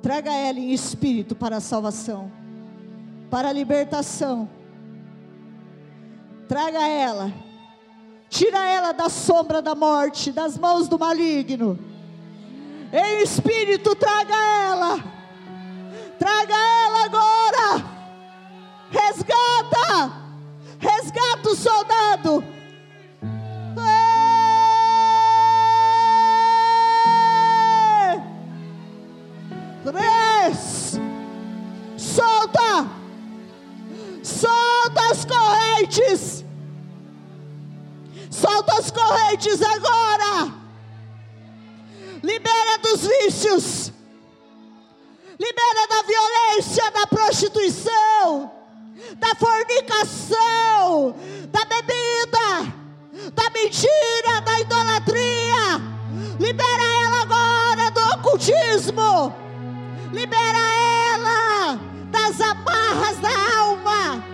Speaker 2: Traga ela em espírito para a salvação, para a libertação. Traga ela. Tira ela da sombra da morte, das mãos do maligno. Em espírito, traga ela. Traga ela agora. Resgata. Resgata o soldado. Solta. Solta as correntes. Solta as correntes agora. Libera dos vícios. Libera da violência, da prostituição, da fornicação, da bebida, da mentira, da idolatria. Libera ela agora do ocultismo. Libera ela das amarras da alma.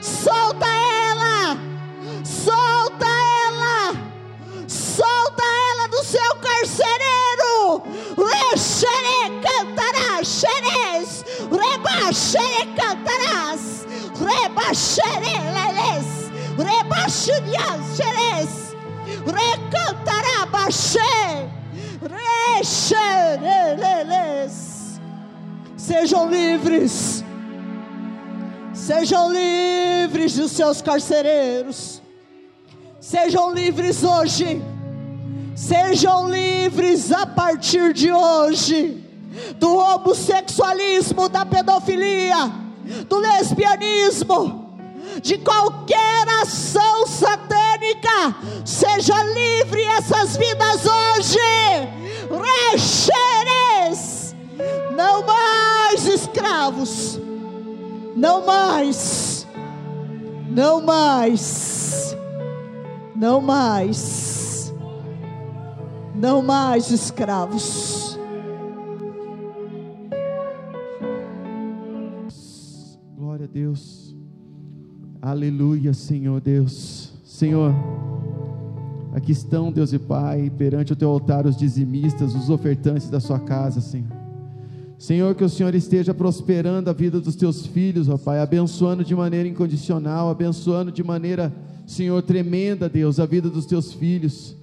Speaker 2: Solta ela. Solta ela. Solta ela do seu carcereiro. Rexere cantará, xeres. Reba xere cantarás. Reba xere leles. Reba xerias xeres. Recantará baxé. Rexere leles. Sejam livres. Sejam livres dos seus carcereiros. Sejam livres hoje. Sejam livres a partir de hoje do homossexualismo, da pedofilia, do lesbianismo, de qualquer ação satânica. Seja livre essas vidas hoje. Recheres. Não mais escravos. Não mais. Não mais. Não mais. Não mais escravos.
Speaker 5: Glória a Deus. Aleluia, Senhor Deus. Senhor, aqui estão, Deus e Pai, perante o teu altar os dizimistas, os ofertantes da sua casa, Senhor. Senhor, que o Senhor esteja prosperando a vida dos teus filhos, ó Pai, abençoando de maneira incondicional, abençoando de maneira, Senhor, tremenda, Deus, a vida dos teus filhos.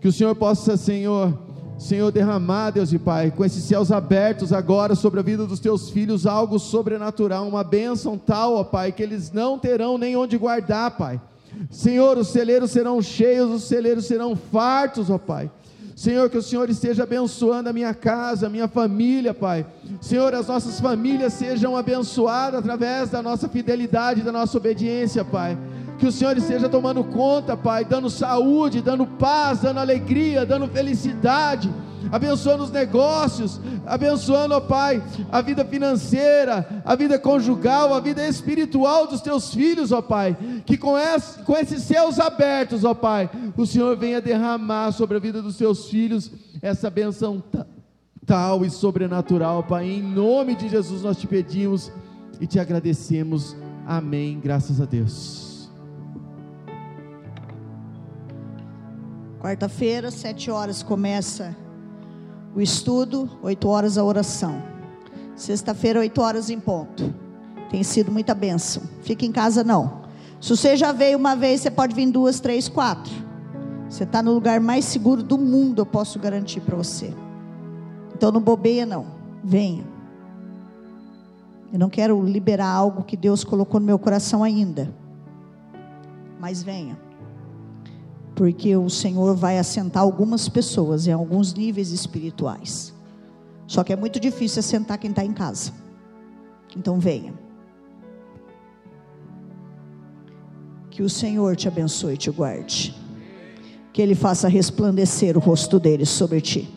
Speaker 5: Que o Senhor possa, Senhor, Senhor, derramar, Deus e Pai, com esses céus abertos agora sobre a vida dos teus filhos, algo sobrenatural, uma bênção tal, ó Pai, que eles não terão nem onde guardar, Pai. Senhor, os celeiros serão cheios, os celeiros serão fartos, ó Pai. Senhor, que o Senhor esteja abençoando a minha casa, a minha família, Pai. Senhor, as nossas famílias sejam abençoadas através da nossa fidelidade, da nossa obediência, Pai. Que o Senhor esteja tomando conta, Pai, dando saúde, dando paz, dando alegria, dando felicidade, abençoando os negócios, abençoando, ó Pai, a vida financeira, a vida conjugal, a vida espiritual dos teus filhos, ó Pai. Que com, esse, com esses céus abertos, ó Pai, o Senhor venha derramar sobre a vida dos teus filhos essa benção ta- tal e sobrenatural, Pai. Em nome de Jesus nós te pedimos e te agradecemos. Amém. Graças a Deus.
Speaker 2: Quarta-feira, sete horas começa o estudo, oito horas a oração. Sexta-feira, oito horas em ponto. Tem sido muita bênção. Fica em casa não. Se você já veio uma vez, você pode vir duas, três, quatro. Você está no lugar mais seguro do mundo, eu posso garantir para você. Então não bobeia não. Venha. Eu não quero liberar algo que Deus colocou no meu coração ainda. Mas venha porque o Senhor vai assentar algumas pessoas em alguns níveis espirituais. Só que é muito difícil assentar quem está em casa. Então venha. Que o Senhor te abençoe e te guarde. Que Ele faça resplandecer o rosto dele sobre ti.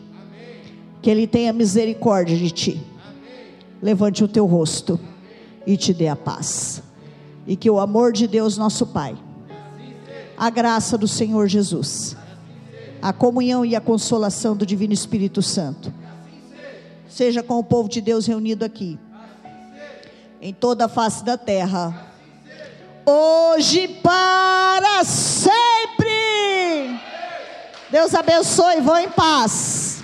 Speaker 2: Que Ele tenha misericórdia de ti. Levante o teu rosto e te dê a paz. E que o amor de Deus, nosso Pai, a graça do Senhor Jesus, a comunhão e a consolação do Divino Espírito Santo, seja com o povo de Deus reunido aqui, em toda a face da terra, hoje para sempre. Deus abençoe, vão em paz.